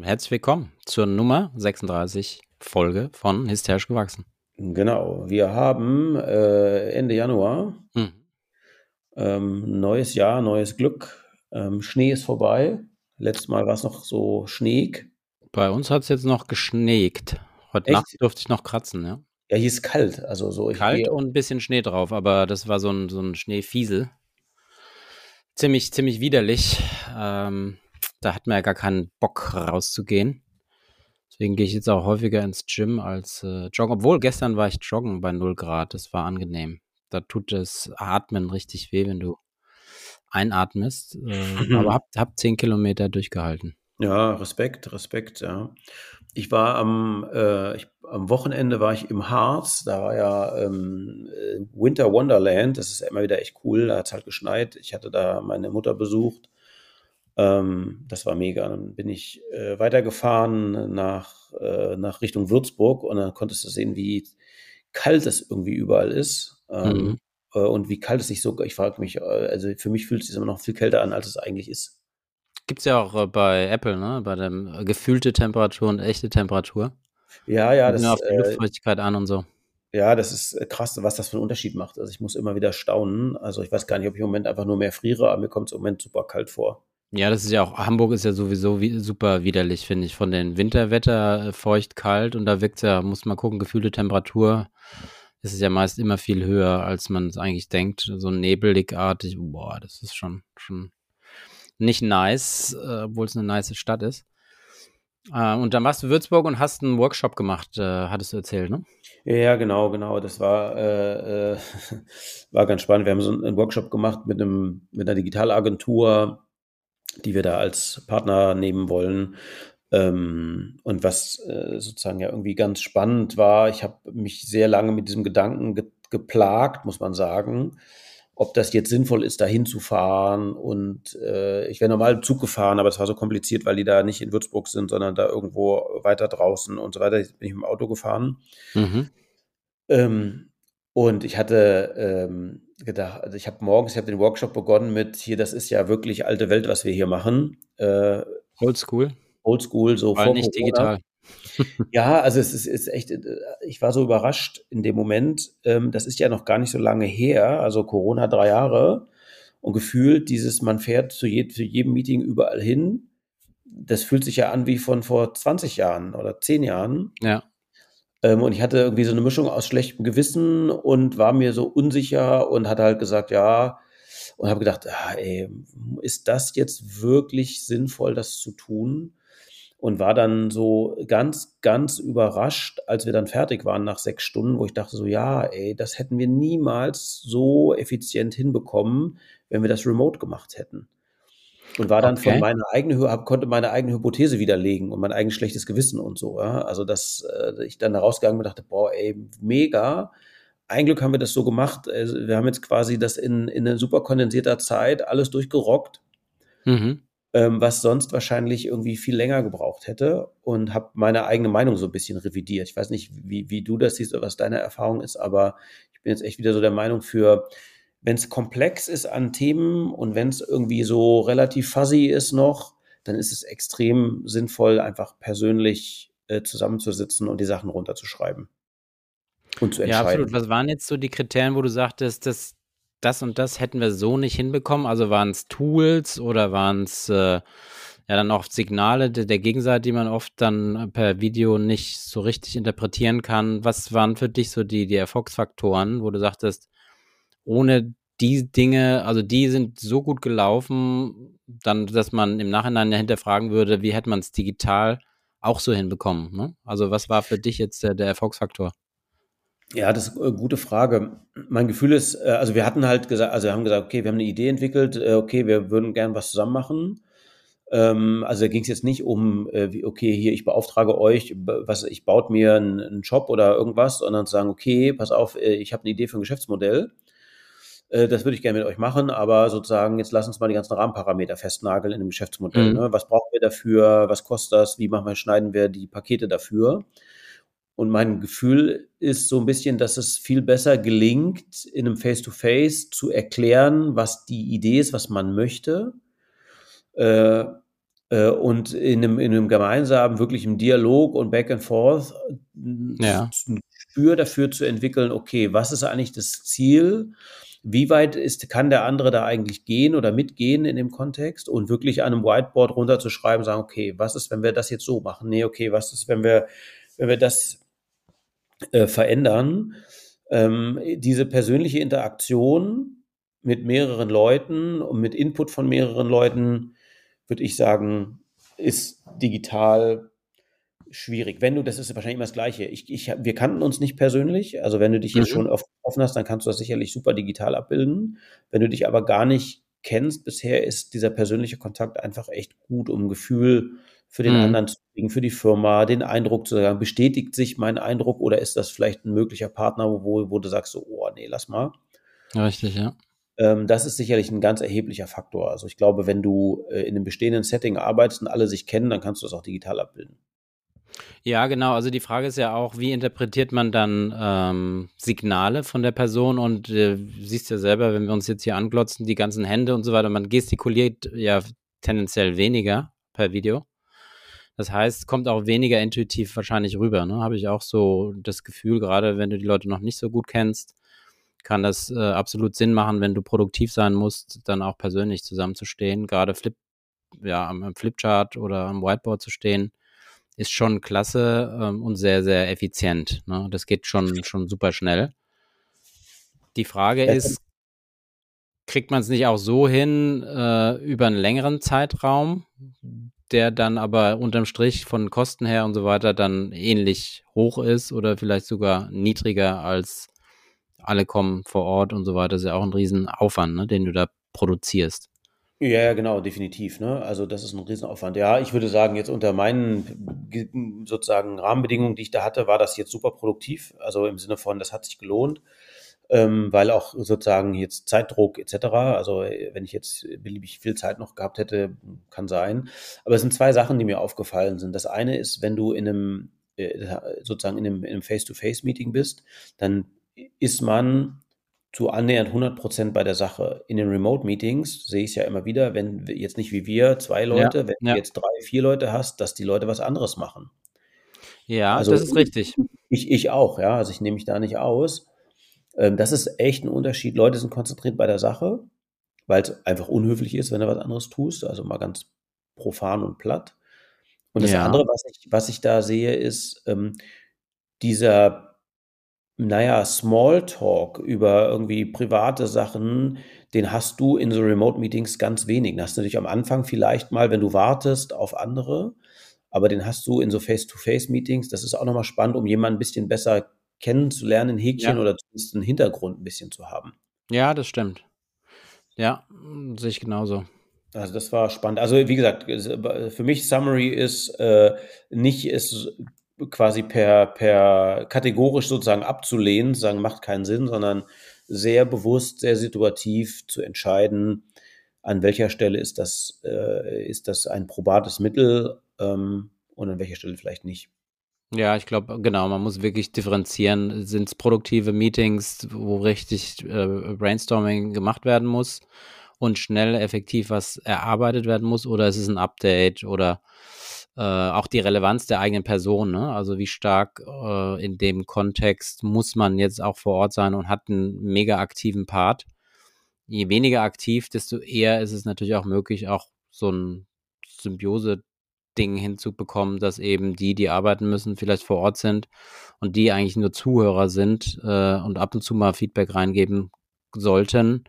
Herzlich willkommen zur Nummer 36 Folge von Hysterisch gewachsen. Genau, wir haben äh, Ende Januar. Hm. Ähm, neues Jahr, neues Glück. Ähm, Schnee ist vorbei. Letztes Mal war es noch so schneeg. Bei uns hat es jetzt noch geschneegt. Heute Echt? Nacht durfte ich noch kratzen, ja. Ja, hier ist kalt. Also so kalt und ein bisschen Schnee drauf, aber das war so ein, so ein Schneefiesel. Ziemlich, ziemlich widerlich. Ähm, da hat man ja gar keinen Bock rauszugehen. Deswegen gehe ich jetzt auch häufiger ins Gym als äh, joggen. Obwohl gestern war ich joggen bei 0 Grad. Das war angenehm. Da tut das Atmen richtig weh, wenn du einatmest. Äh, aber hab, hab 10 Kilometer durchgehalten. Ja, Respekt, Respekt, ja. Ich war am, äh, ich, am Wochenende war ich im Harz, da war ja ähm, äh, Winter Wonderland, das ist immer wieder echt cool, da hat es halt geschneit. Ich hatte da meine Mutter besucht. Ähm, das war mega. Dann bin ich äh, weitergefahren nach, äh, nach Richtung Würzburg und dann konntest du sehen, wie kalt es irgendwie überall ist. Ähm, mhm. Äh, und wie kalt es sich so, ich frage mich, äh, also für mich fühlt es sich immer noch viel kälter an, als es eigentlich ist. Gibt es ja auch äh, bei Apple, ne? Bei der äh, gefühlte Temperatur und echte Temperatur. Ja, ja. Das, auf die Luftfeuchtigkeit an und so. Ja, das ist krass, was das für einen Unterschied macht. Also ich muss immer wieder staunen. Also ich weiß gar nicht, ob ich im Moment einfach nur mehr friere, aber mir kommt es im Moment super kalt vor. Ja, das ist ja auch, Hamburg ist ja sowieso wie, super widerlich, finde ich, von den Winterwetter, feucht, kalt und da wirkt ja, muss man gucken, gefühlte Temperatur ist es ja meist immer viel höher, als man es eigentlich denkt. So nebeligartig, boah, das ist schon, schon nicht nice, äh, obwohl es eine nice Stadt ist. Äh, und dann warst du Würzburg und hast einen Workshop gemacht, äh, hattest du erzählt, ne? Ja, genau, genau. Das war, äh, äh war ganz spannend. Wir haben so einen Workshop gemacht mit, einem, mit einer Digitalagentur, die wir da als Partner nehmen wollen. Ähm, und was äh, sozusagen ja irgendwie ganz spannend war, ich habe mich sehr lange mit diesem Gedanken ge geplagt, muss man sagen, ob das jetzt sinnvoll ist, da hinzufahren. Und äh, ich wäre normal im Zug gefahren, aber es war so kompliziert, weil die da nicht in Würzburg sind, sondern da irgendwo weiter draußen und so weiter. Jetzt bin ich mit dem Auto gefahren. Mhm. Ähm, und ich hatte ähm, gedacht, also ich habe morgens, ich habe den Workshop begonnen mit hier, das ist ja wirklich alte Welt, was wir hier machen. Äh, Oldschool. Oldschool, so Weil vor nicht Corona. digital. ja, also es ist, ist, echt, äh, ich war so überrascht in dem Moment. Ähm, das ist ja noch gar nicht so lange her, also Corona drei Jahre. Und gefühlt dieses, man fährt zu, je, zu jedem Meeting überall hin. Das fühlt sich ja an wie von vor 20 Jahren oder 10 Jahren. Ja. Ähm, und ich hatte irgendwie so eine Mischung aus schlechtem Gewissen und war mir so unsicher und hatte halt gesagt, ja, und habe gedacht, ah, ey, ist das jetzt wirklich sinnvoll, das zu tun? und war dann so ganz, ganz überrascht, als wir dann fertig waren nach sechs Stunden, wo ich dachte so, ja, ey, das hätten wir niemals so effizient hinbekommen, wenn wir das remote gemacht hätten. Und war dann okay. von meiner eigenen, konnte meine eigene Hypothese widerlegen und mein eigenes schlechtes Gewissen und so. Ja? Also, dass äh, ich dann da rausgegangen bin und dachte, boah, ey, mega. Ein Glück haben wir das so gemacht. Also, wir haben jetzt quasi das in, in einer super kondensierter Zeit alles durchgerockt. Mhm ähm, was sonst wahrscheinlich irgendwie viel länger gebraucht hätte und habe meine eigene Meinung so ein bisschen revidiert. Ich weiß nicht, wie, wie du das siehst oder was deine Erfahrung ist, aber ich bin jetzt echt wieder so der Meinung für, wenn es komplex ist an Themen und wenn es irgendwie so relativ fuzzy ist noch, dann ist es extrem sinnvoll, einfach persönlich äh, zusammenzusitzen und die Sachen runterzuschreiben. Und zu entscheiden. Ja, absolut. Was waren jetzt so die Kriterien, wo du sagtest, dass das und das hätten wir so nicht hinbekommen? Also waren es Tools oder waren es äh, ja dann auch Signale der, der Gegenseite, die man oft dann per Video nicht so richtig interpretieren kann? Was waren für dich so die, die Erfolgsfaktoren, wo du sagtest, ohne die Dinge, also die sind so gut gelaufen, dann, dass man im Nachhinein hinterfragen würde, wie hätte man es digital auch so hinbekommen? Ne? Also was war für dich jetzt der, der Erfolgsfaktor? Ja, das ist eine gute Frage. Mein Gefühl ist, äh, also wir hatten halt gesagt, also wir haben gesagt, okay, wir haben eine Idee entwickelt, äh, okay, wir würden gern was zusammen machen. Ähm, also da ging es jetzt nicht um, äh, okay, hier, ich beauftrage euch, was, ich baut mir einen, Job oder irgendwas, sondern zu sagen, okay, pass auf, äh, ich habe eine Idee für ein Geschäftsmodell. Äh, das würde ich gerne mit euch machen, aber sozusagen, jetzt lass uns mal die ganzen Rahmenparameter festnageln in dem Geschäftsmodell. Mhm. Ne? Was brauchen wir dafür? Was kostet das? Wie machen wir, schneiden wir die Pakete dafür? Und mein Gefühl ist so ein bisschen, dass es viel besser gelingt, in einem Face-to-Face -face zu erklären, was die Idee ist, was man möchte. Äh, äh, und in einem, in einem gemeinsamen, wirklich im Dialog und Back and Forth ja. ein Gespür dafür zu entwickeln, okay, was ist eigentlich das Ziel? Wie weit ist, kann der andere da eigentlich gehen oder mitgehen in dem Kontext und wirklich an einem Whiteboard runterzuschreiben, sagen, okay, was ist, wenn wir das jetzt so machen? Nee, okay, was ist, wenn wir, wenn wir das äh, verändern? Ähm, diese persönliche Interaktion mit mehreren Leuten und mit Input von mehreren Leuten würde ich sagen, ist digital schwierig. Wenn du, das ist wahrscheinlich immer das Gleiche. Ich, ich, wir kannten uns nicht persönlich. Also wenn du dich jetzt mhm. schon offen hast, dann kannst du das sicherlich super digital abbilden. Wenn du dich aber gar nicht kennst bisher, ist dieser persönliche Kontakt einfach echt gut, um Gefühl für den mhm. anderen zu kriegen, für die Firma, den Eindruck zu sagen, bestätigt sich mein Eindruck oder ist das vielleicht ein möglicher Partner, wo, wo du sagst so, oh nee, lass mal. Richtig, ja. Ähm, das ist sicherlich ein ganz erheblicher Faktor. Also ich glaube, wenn du äh, in einem bestehenden Setting arbeitest und alle sich kennen, dann kannst du das auch digital abbilden. Ja, genau. Also die Frage ist ja auch, wie interpretiert man dann ähm, Signale von der Person? Und äh, siehst ja selber, wenn wir uns jetzt hier anglotzen, die ganzen Hände und so weiter, man gestikuliert ja tendenziell weniger per Video. Das heißt, kommt auch weniger intuitiv wahrscheinlich rüber. Ne? Habe ich auch so das Gefühl, gerade wenn du die Leute noch nicht so gut kennst, kann das äh, absolut Sinn machen, wenn du produktiv sein musst, dann auch persönlich zusammenzustehen. Gerade Flip, ja, am, Flipchart oder am Whiteboard zu stehen, ist schon klasse ähm, und sehr, sehr effizient. Ne? Das geht schon, schon super schnell. Die Frage ist, kriegt man es nicht auch so hin äh, über einen längeren Zeitraum, der dann aber unterm Strich von Kosten her und so weiter dann ähnlich hoch ist oder vielleicht sogar niedriger als alle kommen vor Ort und so weiter, ist ja auch ein Riesenaufwand, ne, den du da produzierst. Ja, genau, definitiv. Ne? Also das ist ein Riesenaufwand. Ja, ich würde sagen, jetzt unter meinen sozusagen Rahmenbedingungen, die ich da hatte, war das jetzt super produktiv. Also im Sinne von, das hat sich gelohnt, ähm, weil auch sozusagen jetzt Zeitdruck etc. Also wenn ich jetzt beliebig viel Zeit noch gehabt hätte, kann sein. Aber es sind zwei Sachen, die mir aufgefallen sind. Das eine ist, wenn du in einem äh, sozusagen in einem, in einem Face-to-Face-Meeting bist, dann ist man zu annähernd 100 Prozent bei der Sache. In den Remote-Meetings sehe ich es ja immer wieder, wenn jetzt nicht wie wir, zwei Leute, ja, wenn ja. du jetzt drei, vier Leute hast, dass die Leute was anderes machen. Ja, also, das ist richtig. Ich, ich auch, ja, also ich nehme mich da nicht aus. Ähm, das ist echt ein Unterschied. Leute sind konzentriert bei der Sache, weil es einfach unhöflich ist, wenn du was anderes tust, also mal ganz profan und platt. Und das ja. andere, was ich, was ich da sehe, ist ähm, dieser naja, Smalltalk über irgendwie private Sachen, den hast du in so Remote-Meetings ganz wenig. Den hast du natürlich am Anfang vielleicht mal, wenn du wartest auf andere, aber den hast du in so Face-to-Face-Meetings. Das ist auch nochmal spannend, um jemanden ein bisschen besser kennenzulernen, ein Häkchen ja. oder zumindest einen Hintergrund ein bisschen zu haben. Ja, das stimmt. Ja, sehe ich genauso. Also das war spannend. Also wie gesagt, für mich Summary ist äh, nicht ist quasi per, per kategorisch sozusagen abzulehnen, sagen, macht keinen Sinn, sondern sehr bewusst, sehr situativ zu entscheiden, an welcher Stelle ist das, äh, ist das ein probates Mittel ähm, und an welcher Stelle vielleicht nicht. Ja, ich glaube, genau, man muss wirklich differenzieren. Sind es produktive Meetings, wo richtig äh, Brainstorming gemacht werden muss und schnell effektiv was erarbeitet werden muss, oder ist es ein Update oder äh, auch die Relevanz der eigenen Person, ne? also wie stark äh, in dem Kontext muss man jetzt auch vor Ort sein und hat einen mega aktiven Part. Je weniger aktiv, desto eher ist es natürlich auch möglich, auch so ein Symbiose-Ding hinzubekommen, dass eben die, die arbeiten müssen, vielleicht vor Ort sind und die eigentlich nur Zuhörer sind äh, und ab und zu mal Feedback reingeben sollten,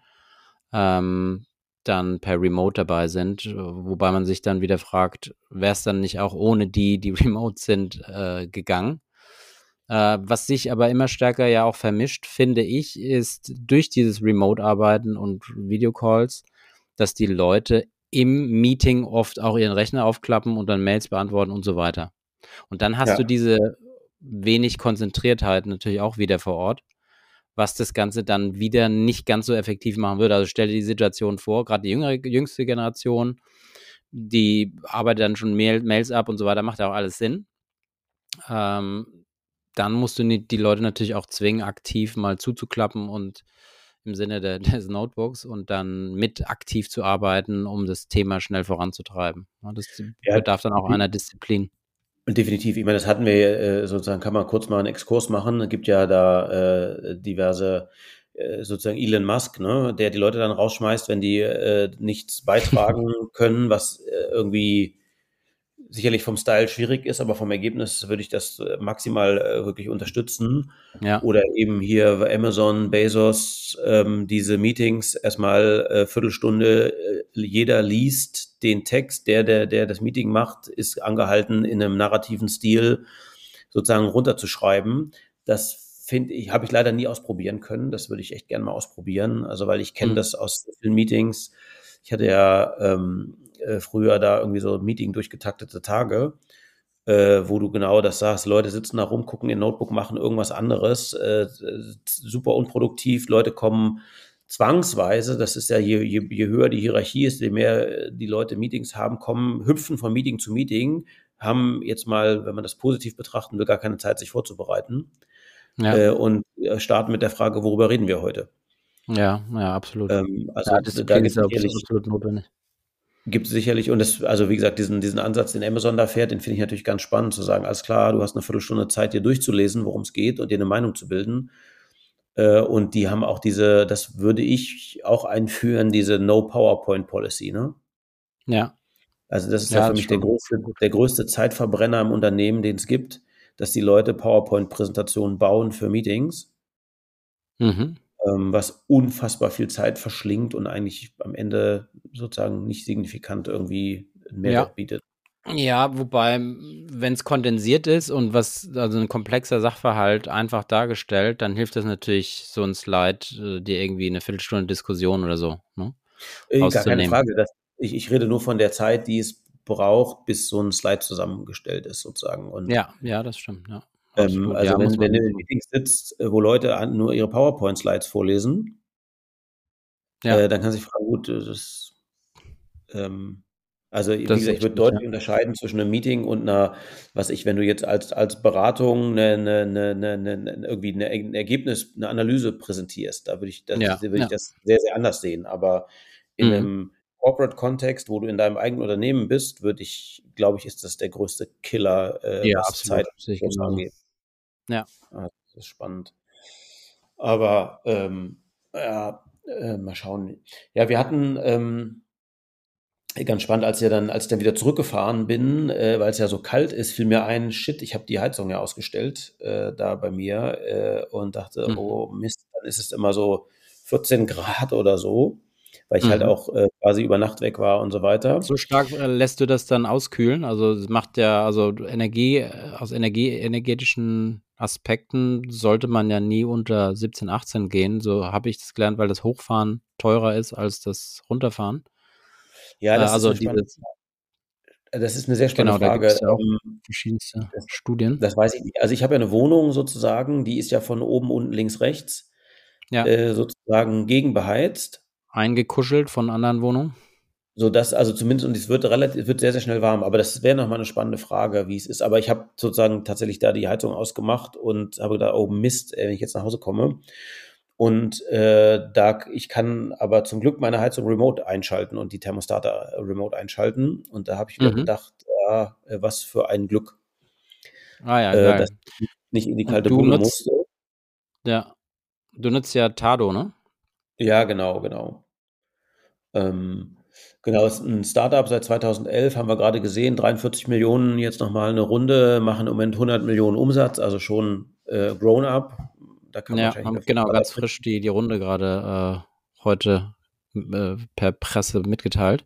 ähm, dann per Remote dabei sind, wobei man sich dann wieder fragt, wäre es dann nicht auch ohne die, die remote sind, äh, gegangen? Äh, was sich aber immer stärker ja auch vermischt, finde ich, ist durch dieses Remote-Arbeiten und Videocalls, dass die Leute im Meeting oft auch ihren Rechner aufklappen und dann Mails beantworten und so weiter. Und dann hast ja. du diese wenig Konzentriertheit natürlich auch wieder vor Ort, was das Ganze dann wieder nicht ganz so effektiv machen würde. Also stell dir die Situation vor, gerade die jüngere, jüngste Generation, die arbeitet dann schon Mail, Mails ab und so weiter, macht ja auch alles Sinn. Ähm, dann musst du die Leute natürlich auch zwingen, aktiv mal zuzuklappen und im Sinne de, des Notebooks und dann mit aktiv zu arbeiten, um das Thema schnell voranzutreiben. Das bedarf dann auch einer Disziplin. Definitiv. Ich meine, das hatten wir äh, sozusagen, kann man kurz mal einen Exkurs machen. Es gibt ja da äh, diverse äh, sozusagen Elon Musk, ne, der die Leute dann rausschmeißt, wenn die äh, nichts beitragen können, was äh, irgendwie sicherlich vom Style schwierig ist, aber vom Ergebnis würde ich das äh, maximal äh, wirklich unterstützen. Ja. Oder eben hier Amazon, Bezos, ähm, diese Meetings erstmal äh, Viertelstunde, äh, jeder liest den Text, der, der, der das Meeting macht, ist angehalten, in einem narrativen Stil sozusagen runterzuschreiben. Das finde ich, habe ich leider nie ausprobieren können. Das würde ich echt gerne mal ausprobieren. Also, weil ich kenne mhm. das aus vielen Meetings. Ich hatte ja ähm, äh, früher da irgendwie so Meeting durchgetaktete Tage, äh, wo du genau das sagst. Leute sitzen da rum, gucken in Notebook, machen irgendwas anderes, äh, super unproduktiv. Leute kommen zwangsweise, das ist ja je, je, je höher die Hierarchie ist, je mehr die Leute Meetings haben, kommen, hüpfen von Meeting zu Meeting, haben jetzt mal, wenn man das positiv betrachten will, gar keine Zeit, sich vorzubereiten. Ja. Äh, und äh, starten mit der Frage, worüber reden wir heute? Ja, ja, absolut. Ähm, also ja, das da ist absolut notwendig. Gibt es sicherlich, und das, also wie gesagt, diesen, diesen Ansatz, den Amazon da fährt, den finde ich natürlich ganz spannend, zu sagen, alles klar, du hast eine Viertelstunde Zeit, dir durchzulesen, worum es geht und dir eine Meinung zu bilden. Äh, und die haben auch diese, das würde ich auch einführen, diese No PowerPoint Policy, ne? Ja. Also das ist ja, ja für mich der größte, der größte Zeitverbrenner im Unternehmen, den es gibt, dass die Leute PowerPoint-Präsentationen bauen für Meetings. Mhm ähm, was unfassbar viel Zeit verschlingt und eigentlich am Ende sozusagen nicht signifikant irgendwie einen Mehrwert ja. bietet. Ja, wobei, wenn es kondensiert ist und was, also ein komplexer Sachverhalt einfach dargestellt, dann hilft das natürlich, so ein Slide, äh, dir irgendwie eine Viertelstunde Diskussion oder so, ne? Äh, gar keine Frage. Das, ich, ich rede nur von der Zeit, die es braucht, bis so ein Slide zusammengestellt ist, sozusagen. Und ja, ja, das stimmt, ja. Ähm, also ja, wenn, wenn du in Meetings sitzt, äh, wo Leute nur ihre PowerPoint-Slides vorlesen, ja. äh, dann kann sich fragen, gut, das, ähm, also wie das gesagt, ich würde deutlich ja. unterscheiden zwischen einem Meeting und einer, was ich, wenn du jetzt als, als Beratung eine, eine, eine, eine irgendwie eine, ein Ergebnis, eine Analyse präsentierst, da würde ich, das, ja. würde ich das sehr, sehr anders sehen. Aber in mhm. einem Corporate-Kontext, wo du in deinem eigenen Unternehmen bist, würde ich, glaube ich, ist das der größte Killer, äh, ja, was absolut. Zeit angeht. Ja. Ah, das ist spannend. Aber ähm, ja, äh, mal schauen. Ja, wir hatten ähm, ganz spannend, als ich dann, als ich dann wieder zurückgefahren bin, äh, weil es ja so kalt ist, fiel mir ein, shit, ich habe die Heizung ja ausgestellt äh, da bei mir äh, und dachte, mhm. oh Mist, dann ist es immer so 14 Grad oder so weil ich halt mhm. halt auch äh, quasi über Nacht weg war und so weiter. So stark äh, lässt du das dann auskühlen? Also es macht ja, also Energie, äh, aus Energie, energetischen Aspekten sollte man ja nie unter 17, 18 gehen. So habe ich das gelernt, weil das Hochfahren teurer ist als das Runterfahren. Ja, das äh, also ist dieses, das ist eine sehr spannende genau, Frage. Da ja auch ähm, verschiedenste das, Studien. Das weiß ich nicht. Also ich habe ja eine Wohnung sozusagen, die ist ja von oben, unten, links, rechts ja. äh, sozusagen gegenbeheizt eingekuschelt von anderen Wohnungen? So dass, also zumindest, und es wird relativ, wird sehr, sehr schnell warm, aber das wäre nochmal eine spannende Frage, wie es ist. Aber ich habe sozusagen tatsächlich da die Heizung ausgemacht und habe gedacht, oh Mist, wenn ich jetzt nach Hause komme. Und äh, da ich kann aber zum Glück meine Heizung remote einschalten und die Thermostate remote einschalten. Und da habe ich wieder mhm. gedacht, ja, was für ein Glück. Ah ja, äh, dass ich nicht in die kalte Bude musste. Ja. Du nutzt ja Tado, ne? Ja, genau, genau. Ähm, genau, ist ein Startup seit 2011, haben wir gerade gesehen, 43 Millionen, jetzt nochmal eine Runde, machen im Moment 100 Millionen Umsatz, also schon äh, grown up. Da kann ja, haben, genau, ganz frisch die, die Runde gerade äh, heute äh, per Presse mitgeteilt.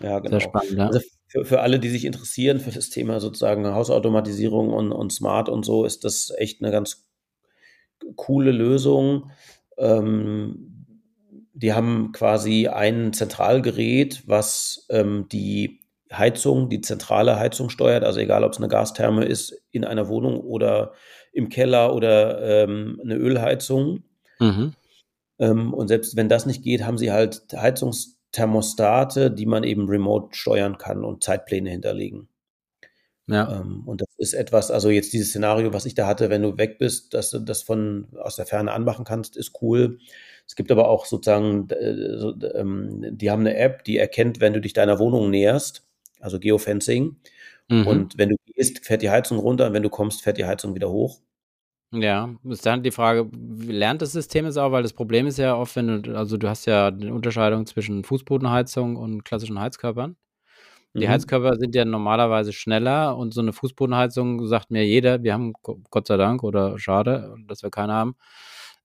Ja, genau. Sehr spannend, ja. Also für, für alle, die sich interessieren für das Thema sozusagen Hausautomatisierung und, und Smart und so, ist das echt eine ganz coole Lösung. Ähm, die haben quasi ein Zentralgerät, was ähm, die Heizung, die zentrale Heizung steuert, also egal ob es eine Gastherme ist in einer Wohnung oder im Keller oder ähm, eine Ölheizung. Mhm. Ähm, und selbst wenn das nicht geht, haben sie halt Heizungsthermostate, die man eben remote steuern kann und Zeitpläne hinterlegen. Ja. Ähm, und das ist etwas, also jetzt dieses Szenario, was ich da hatte, wenn du weg bist, dass du das von aus der Ferne anmachen kannst, ist cool. Es gibt aber auch sozusagen, äh, ähm, die haben eine App, die erkennt, wenn du dich deiner Wohnung näherst, also Geofencing. Mhm. Und wenn du gehst, fährt die Heizung runter und wenn du kommst, fährt die Heizung wieder hoch. Ja, ist dann die Frage, wie lernt das System es auch? Weil das Problem ist ja oft, wenn du, also du hast ja eine Unterscheidung zwischen Fußbodenheizung und klassischen Heizkörpern. Die mhm. Heizkörper sind ja normalerweise schneller und so eine Fußbodenheizung sagt mir jeder, wir haben Gott sei Dank oder schade, dass wir keine haben.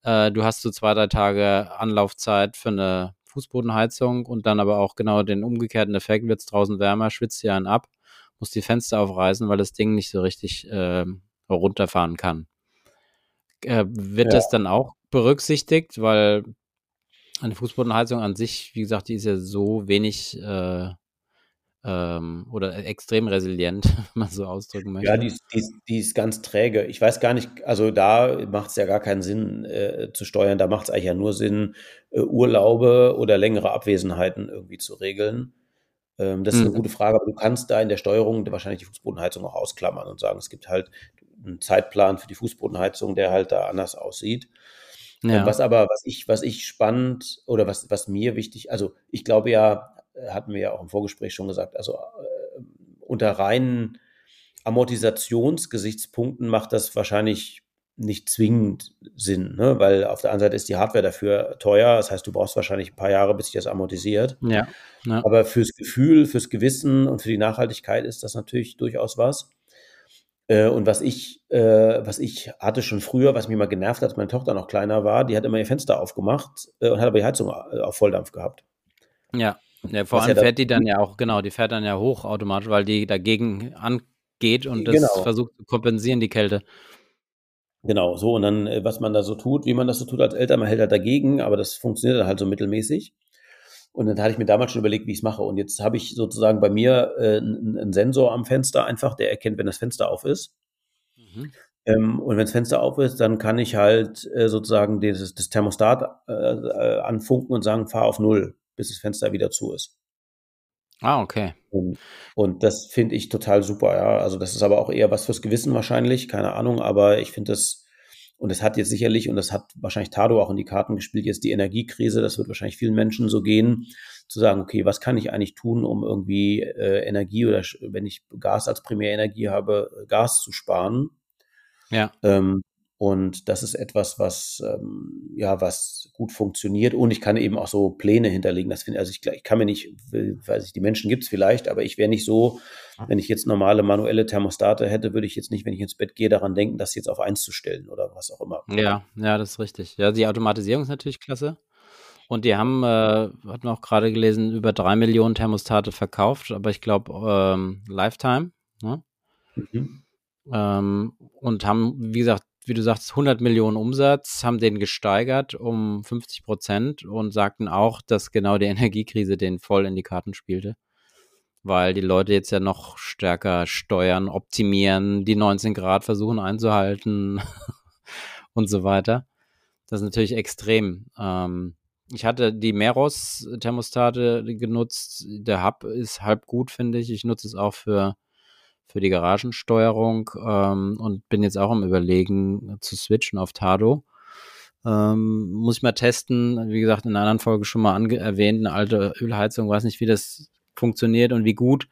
Äh, du hast so zwei, drei Tage Anlaufzeit für eine Fußbodenheizung und dann aber auch genau den umgekehrten Effekt, wird es draußen wärmer, schwitzt dir einen ab, muss die Fenster aufreißen, weil das Ding nicht so richtig äh, runterfahren kann. Äh, wird ja. das dann auch berücksichtigt, weil eine Fußbodenheizung an sich, wie gesagt, die ist ja so wenig äh, ähm, oder extrem resilient, wenn man so ausdrücken möchte. Ja, die, die, die ist ganz träge. Ich weiß gar nicht, also da macht es ja gar keinen Sinn äh, zu steuern. Da macht es eigentlich ja nur Sinn, äh, Urlaube oder längere Abwesenheiten irgendwie zu regeln. Ähm, das ist mhm. eine gute Frage, aber du kannst da in der Steuerung wahrscheinlich die Fußbodenheizung auch ausklammern und sagen, es gibt halt einen Zeitplan für die Fußbodenheizung, der halt da anders aussieht. Ähm, ja. Was aber, was ich, was ich spannend oder was, was mir wichtig, also ich glaube ja, hatten wir ja auch im Vorgespräch schon gesagt, also äh, unter reinen Amortisationsgesichtspunkten macht das wahrscheinlich nicht zwingend Sinn, ne? weil auf der anderen Seite ist die Hardware dafür teuer. Das heißt, du brauchst wahrscheinlich ein paar Jahre, bis sich das amortisiert. Ja, ja. Aber fürs Gefühl, fürs Gewissen und für die Nachhaltigkeit ist das natürlich durchaus was. Äh, und was ich, äh, was ich hatte schon früher, was mich mal genervt hat, als meine Tochter noch kleiner war, die hat immer ihr Fenster aufgemacht äh, und hat aber die Heizung auf Volldampf gehabt. Ja, ja vor allem ja fährt die dann ja auch, genau, die fährt dann ja hoch automatisch, weil die dagegen angeht und das genau. versucht zu kompensieren, die Kälte. Genau, so und dann, was man da so tut, wie man das so tut als Eltern, man hält halt dagegen, aber das funktioniert dann halt so mittelmäßig. Und dann hatte ich mir damals schon überlegt, wie ich es mache. Und jetzt habe ich sozusagen bei mir äh, einen Sensor am Fenster einfach, der erkennt, wenn das Fenster auf ist. Mhm. Ähm, und wenn das Fenster auf ist, dann kann ich halt äh, sozusagen dieses, das Thermostat äh, äh, anfunken und sagen, fahr auf Null, bis das Fenster wieder zu ist. Ah, okay. Und, und das finde ich total super, ja. Also das ist aber auch eher was fürs Gewissen wahrscheinlich, keine Ahnung, aber ich finde das und es hat jetzt sicherlich, und das hat wahrscheinlich Tado auch in die Karten gespielt, jetzt die Energiekrise, das wird wahrscheinlich vielen Menschen so gehen, zu sagen, okay, was kann ich eigentlich tun, um irgendwie äh, Energie oder wenn ich Gas als Primärenergie habe, Gas zu sparen. Ja. Ähm, und das ist etwas, was ähm, ja was gut funktioniert. Und ich kann eben auch so Pläne hinterlegen. Das finde also ich, ich kann mir nicht, weiß ich, die Menschen gibt es vielleicht, aber ich wäre nicht so, wenn ich jetzt normale manuelle Thermostate hätte, würde ich jetzt nicht, wenn ich ins Bett gehe, daran denken, das jetzt auf eins zu stellen oder was auch immer. Ja, ja, das ist richtig. Ja, die Automatisierung ist natürlich klasse. Und die haben, äh, hatten wir auch gerade gelesen, über drei Millionen Thermostate verkauft, aber ich glaube ähm, Lifetime. Ne? Mhm. Ähm, und haben, wie gesagt, wie du sagst, 100 Millionen Umsatz, haben den gesteigert um 50 Prozent und sagten auch, dass genau die Energiekrise den voll in die Karten spielte. Weil die Leute jetzt ja noch stärker steuern, optimieren, die 19 Grad versuchen einzuhalten und so weiter. Das ist natürlich extrem. Ähm, ich hatte die Meros-Thermostate genutzt. Der Hub ist halb gut, finde ich. Ich nutze es auch für für die Garagensteuerung ähm, und bin jetzt auch am Überlegen zu switchen auf Tado. Ähm, muss ich mal testen. Wie gesagt, in einer anderen Folge schon mal erwähnt, eine alte Ölheizung, weiß nicht, wie das funktioniert und wie gut.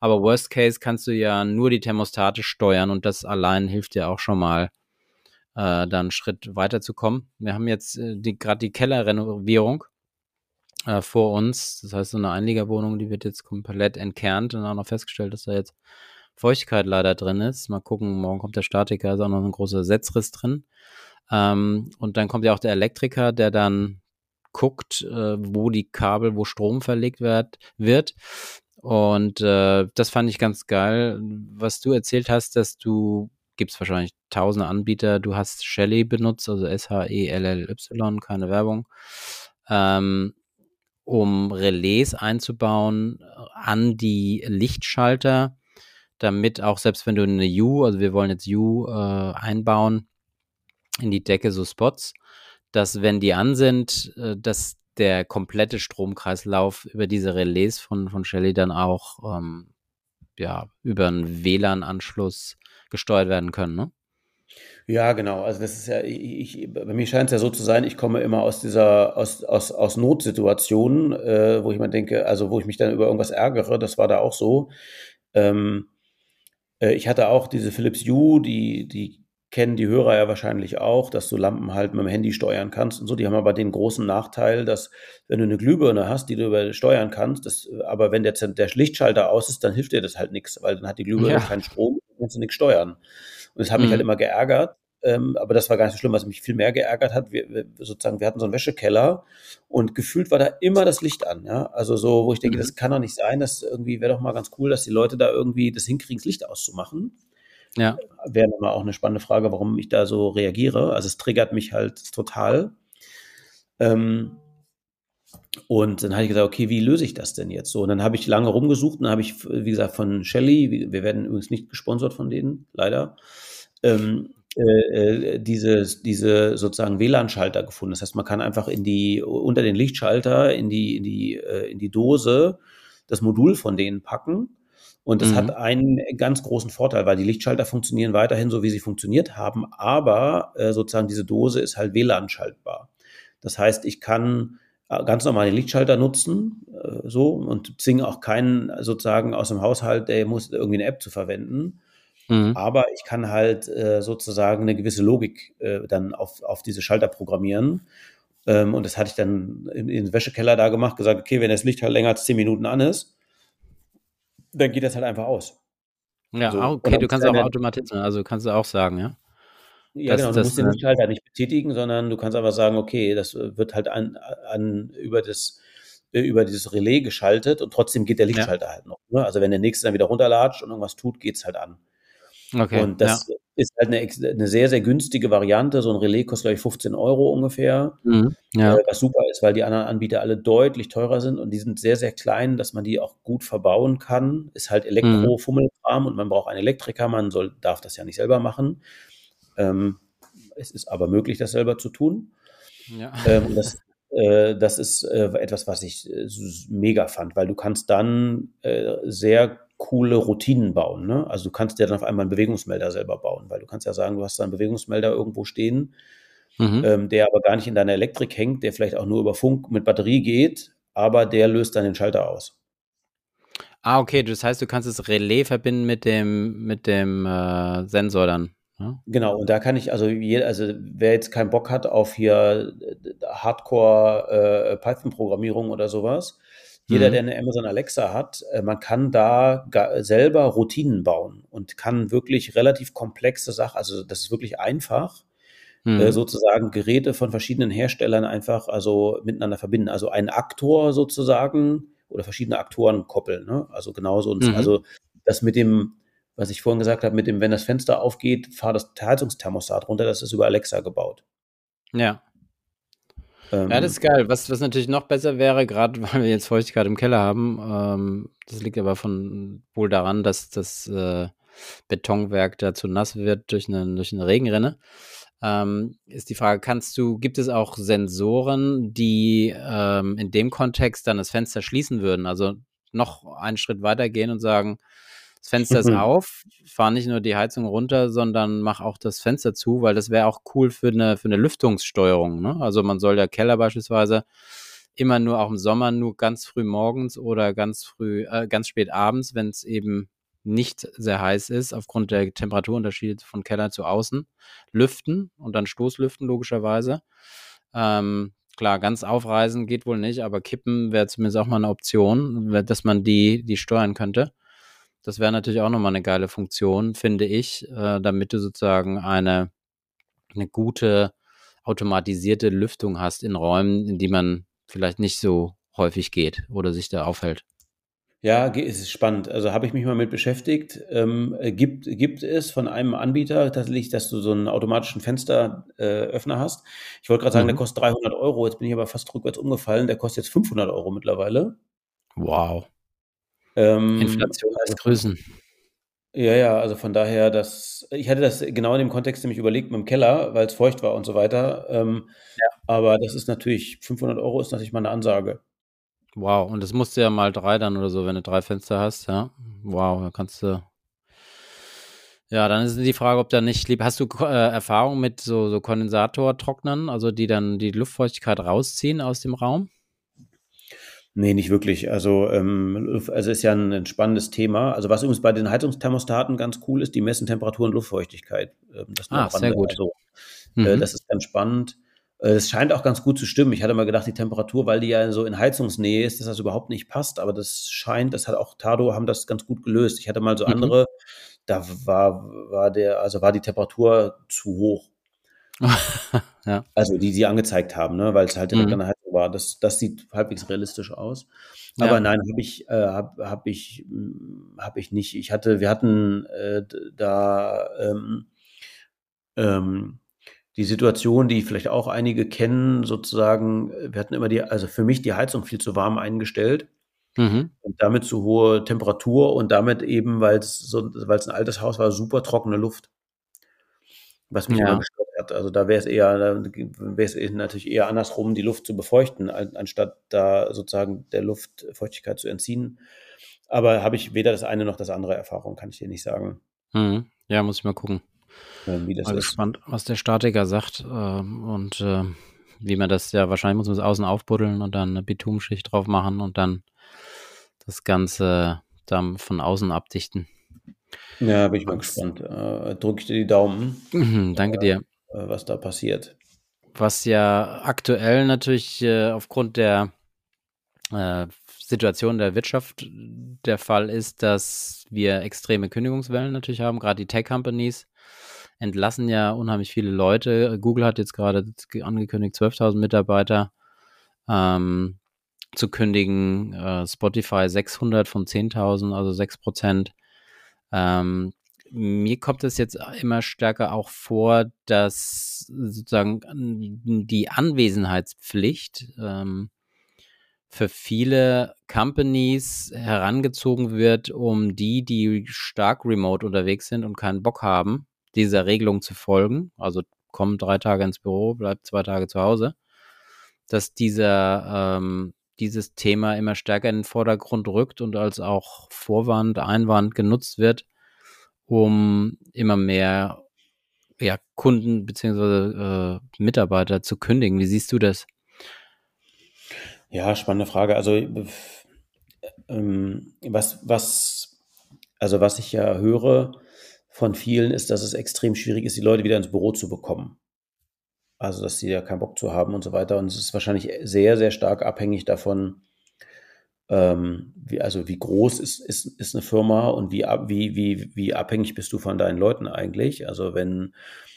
Aber worst case kannst du ja nur die Thermostate steuern und das allein hilft dir auch schon mal, äh, da einen Schritt weiterzukommen. Wir haben jetzt äh, gerade die Kellerrenovierung äh, vor uns. Das heißt, so eine Einliegerwohnung, die wird jetzt komplett entkernt und auch noch festgestellt, dass da jetzt Feuchtigkeit leider drin ist. Mal gucken, morgen kommt der Statiker, ist auch noch ein großer Setzriss drin. Ähm, und dann kommt ja auch der Elektriker, der dann guckt, äh, wo die Kabel, wo Strom verlegt wird. wird. Und äh, das fand ich ganz geil, was du erzählt hast, dass du, gibt es wahrscheinlich tausende Anbieter, du hast Shelly benutzt, also S-H-E-L-L-Y, keine Werbung. ähm, um Relais einzubauen an die Lichtschalter, damit auch selbst wenn du eine U, also wir wollen jetzt U äh, einbauen in die Decke so Spots, dass wenn die an sind, äh, dass der komplette Stromkreislauf über diese Relais von, von Shelly dann auch ähm, ja, über einen WLAN-Anschluss gesteuert werden können, ne? Ja, genau. Also das ist ja, ich, bei mir scheint es ja so zu sein, ich komme immer aus dieser, aus, aus, aus Notsituationen, äh, wo ich mal denke, also wo ich mich dann über irgendwas ärgere, das war da auch so. Ähm, äh, ich hatte auch diese Philips Hue, die, die kennen die Hörer ja wahrscheinlich auch, dass du Lampen halt mit dem Handy steuern kannst und so. Die haben aber den großen Nachteil, dass wenn du eine Glühbirne hast, die du steuern kannst, das, aber wenn der, der Lichtschalter aus ist, dann hilft dir das halt nichts, weil dann hat die Glühbirne ja. keinen Strom, kannst du nichts steuern. Und das hat mhm. mich halt mhm. immer geärgert. Ähm, aber das war gar nicht so schlimm, was mich viel mehr geärgert hat. Wir, wir, sozusagen, wir hatten so einen Wäschekeller und gefühlt war da immer das Licht an. Ja? Also so, wo ich denke, mhm. das kann doch nicht sein, das irgendwie wäre doch mal ganz cool, dass die Leute da irgendwie das hinkriegen, das Licht auszumachen. Ja. Wäre nochmal auch eine spannende Frage, warum ich da so reagiere. Also es triggert mich halt total. Ähm, und dann habe ich gesagt, okay, wie löse ich das denn jetzt so? Und dann habe ich lange rumgesucht und dann habe ich, wie gesagt, von Shelly, wir werden übrigens nicht gesponsert von denen, leider, ähm, äh, äh diese, diese sozusagen WLAN-Schalter gefunden. Das heißt, man kann einfach in die, unter den Lichtschalter in die, in die, äh, in die Dose das Modul von denen packen und das mhm. hat einen ganz großen Vorteil, weil die Lichtschalter funktionieren weiterhin so, wie sie funktioniert haben, aber äh, sozusagen diese Dose ist halt WLAN-schaltbar. Das heißt, ich kann äh, ganz normal den Lichtschalter nutzen, so, und zwinge auch keinen sozusagen aus dem Haushalt, der muss irgendwie eine App zu verwenden. Mhm. Aber ich kann halt äh, sozusagen eine gewisse Logik äh, dann auf, auf diese Schalter programmieren. Ähm, und das hatte ich dann in, in den Wäschekeller da gemacht, gesagt, okay, wenn das Licht halt länger als zehn Minuten an ist, dann geht das halt einfach aus. Ja, so. okay, du kannst auch automatisieren, also kannst du auch sagen, ja? Ja, das, genau, du musst den Lichtschalter nicht betätigen, sondern du kannst einfach sagen, okay, das wird halt an, an über das äh, über dieses Relais geschaltet und trotzdem geht der Lichtschalter ja. halt noch. Ne? Also wenn der nächste dann wieder runterlatscht und irgendwas tut, geht es halt an. Okay, und das ja. ist halt eine, eine, sehr, sehr günstige Variante. So ein Relais kostet, glaube ich, 15 Euro ungefähr. Mhm, ja. äh, was super ist, weil die anderen Anbieter alle deutlich teurer sind und die sind sehr, sehr klein, dass man die auch gut verbauen kann. Ist halt. Elektro-Fummelkram mhm. und man braucht einen Elektriker. Man soll, darf das ja nicht selber machen. Ähm, es ist aber möglich, das selber zu tun. Ja. Ähm, das, äh, das ist äh, etwas, was ich äh, mega fand, weil du kannst dann äh, sehr coole Routinen bauen. Ne? Also du kannst dir dann auf einmal einen Bewegungsmelder selber bauen, weil du kannst ja sagen, du hast da einen Bewegungsmelder irgendwo stehen, mhm. ähm, der aber gar nicht in deiner Elektrik hängt, der vielleicht auch nur über Funk mit Batterie geht, aber der löst dann den Schalter aus. Ah, okay, das heißt, du kannst das Relais verbinden mit dem, mit dem äh, Sensor dann. Ja? Genau, und da kann ich, also, je, also wer jetzt keinen Bock hat auf hier äh, Hardcore äh, Python-Programmierung oder sowas, jeder, mhm. der eine Amazon Alexa hat, äh, man kann da selber Routinen bauen und kann wirklich relativ komplexe Sachen, also das ist wirklich einfach, äh, mhm. sozusagen Geräte von verschiedenen Herstellern einfach also miteinander verbinden. Also einen Aktor sozusagen oder verschiedene Aktoren koppeln. Ne? Also genauso. Mhm. Also das mit dem, was ich vorhin gesagt habe, mit dem, wenn das Fenster aufgeht, fahr das Heizungsthermostat runter, das ist über Alexa gebaut. Ja. Ähm, ja, das ist geil. Was, was natürlich noch besser wäre, gerade weil wir jetzt Feuchtigkeit im Keller haben, ähm, das liegt aber von wohl daran, dass das äh, Betonwerk da zu nass wird durch eine, durch eine Regenrinne. Ähm, ist die Frage, kannst du, gibt es auch Sensoren, die ähm, in dem Kontext dann das Fenster schließen würden? Also noch einen Schritt weiter gehen und sagen, das Fenster ist auf, fahr nicht nur die Heizung runter, sondern mach auch das Fenster zu, weil das wäre auch cool für eine, für eine Lüftungssteuerung. Ne? Also man soll der Keller beispielsweise immer nur auch im Sommer nur ganz früh morgens oder ganz früh, äh, ganz spät abends, wenn es eben nicht sehr heiß ist, aufgrund der Temperaturunterschiede von Keller zu außen, lüften und dann Stoßlüften logischerweise. Ähm, klar, ganz aufreisen geht wohl nicht, aber kippen wäre zumindest auch mal eine Option, dass man die, die steuern könnte. Das wäre natürlich auch nochmal eine geile Funktion, finde ich, äh, damit du sozusagen eine, eine gute automatisierte Lüftung hast in Räumen, in die man vielleicht nicht so häufig geht oder sich da aufhält. Ja, es ist spannend. Also habe ich mich mal mit beschäftigt. Ähm, äh, gibt, gibt es von einem Anbieter tatsächlich, dass du so einen automatischen Fensteröffner äh, hast? Ich wollte gerade sagen, mhm. der kostet 300 Euro. Jetzt bin ich aber fast rückwärts umgefallen. Der kostet jetzt 500 Euro mittlerweile. Wow. Ähm, Inflation als also Größen. Ja, ja, also von daher, das, ich hatte das genau in dem Kontext nämlich überlegt mit dem Keller, weil es feucht war und so weiter. Ähm, ja. Aber das ist natürlich, 500 Euro ist natürlich mal eine Ansage. Wow, und das musst du ja mal drei dann oder so, wenn du drei Fenster hast, ja. Wow, da kannst du. Ja, dann ist die Frage, ob da nicht lieb. Hast du äh, Erfahrung mit so, so Kondensatortrocknern, also die dann die Luftfeuchtigkeit rausziehen aus dem Raum? Nee, nicht wirklich. Also, ähm, also ist ja ein, ein spannendes Thema. Also was übrigens bei den Heizungsthermostaten ganz cool ist, die messen Temperatur und Luftfeuchtigkeit. Ähm, das ah, sehr gut. Also, äh, mhm. äh, das ist ganz spannend. Äh, es scheint auch ganz gut zu stimmen. Ich hatte mal gedacht, die Temperatur, weil die ja so in Heizungsnähe ist, dass das überhaupt nicht passt. Aber das scheint, das hat auch Tado haben das ganz gut gelöst. Ich hatte mal so mhm. andere, da war, war der, also war die Temperatur zu hoch. ja. Also die sie angezeigt haben, ne? weil es halt direkt mhm. an der Heizung war. Das, das sieht halbwegs realistisch aus. Aber ja. nein, habe ich, äh, habe hab ich, hm, habe ich nicht. Ich hatte, wir hatten äh, da ähm, ähm, die Situation, die vielleicht auch einige kennen, sozusagen, wir hatten immer die, also für mich die Heizung viel zu warm eingestellt. Mhm. Und damit zu hohe Temperatur und damit eben, weil es so, weil es ein altes Haus war, super trockene Luft. Was mich ja. immer gestört hat. Also da wäre es eher, wäre es natürlich eher andersrum, die Luft zu befeuchten, anstatt da sozusagen der Luft Feuchtigkeit zu entziehen. Aber habe ich weder das eine noch das andere Erfahrung, kann ich dir nicht sagen. Mhm. Ja, muss ich mal gucken. Wie das Mal ist. gespannt, was der Statiker sagt äh, und äh, wie man das ja wahrscheinlich muss man es außen aufbuddeln und dann eine Bitumschicht drauf machen und dann das Ganze dann von außen abdichten. Ja, bin ich mal gespannt. Äh, Drücke ich dir die Daumen. Mhm, danke dir. Äh, was da passiert. Was ja aktuell natürlich äh, aufgrund der äh, Situation der Wirtschaft der Fall ist, dass wir extreme Kündigungswellen natürlich haben, gerade die Tech-Companies entlassen ja unheimlich viele Leute. Google hat jetzt gerade angekündigt, 12.000 Mitarbeiter ähm, zu kündigen. Äh, Spotify 600 von 10.000, also 6 Prozent. Ähm, mir kommt es jetzt immer stärker auch vor, dass sozusagen die Anwesenheitspflicht ähm, für viele Companies herangezogen wird, um die, die stark remote unterwegs sind und keinen Bock haben, dieser Regelung zu folgen, also kommen drei Tage ins Büro, bleibt zwei Tage zu Hause, dass dieser, ähm, dieses Thema immer stärker in den Vordergrund rückt und als auch Vorwand, Einwand genutzt wird, um immer mehr ja, Kunden bzw. Äh, Mitarbeiter zu kündigen. Wie siehst du das? Ja, spannende Frage. Also ähm, was, was, also was ich ja höre, von vielen ist, dass es extrem schwierig ist, die Leute wieder ins Büro zu bekommen. Also, dass sie ja keinen Bock zu haben und so weiter. Und es ist wahrscheinlich sehr, sehr stark abhängig davon, ähm, wie, also wie groß ist, ist, ist eine Firma und wie, wie, wie, wie abhängig bist du von deinen Leuten eigentlich. Also wenn,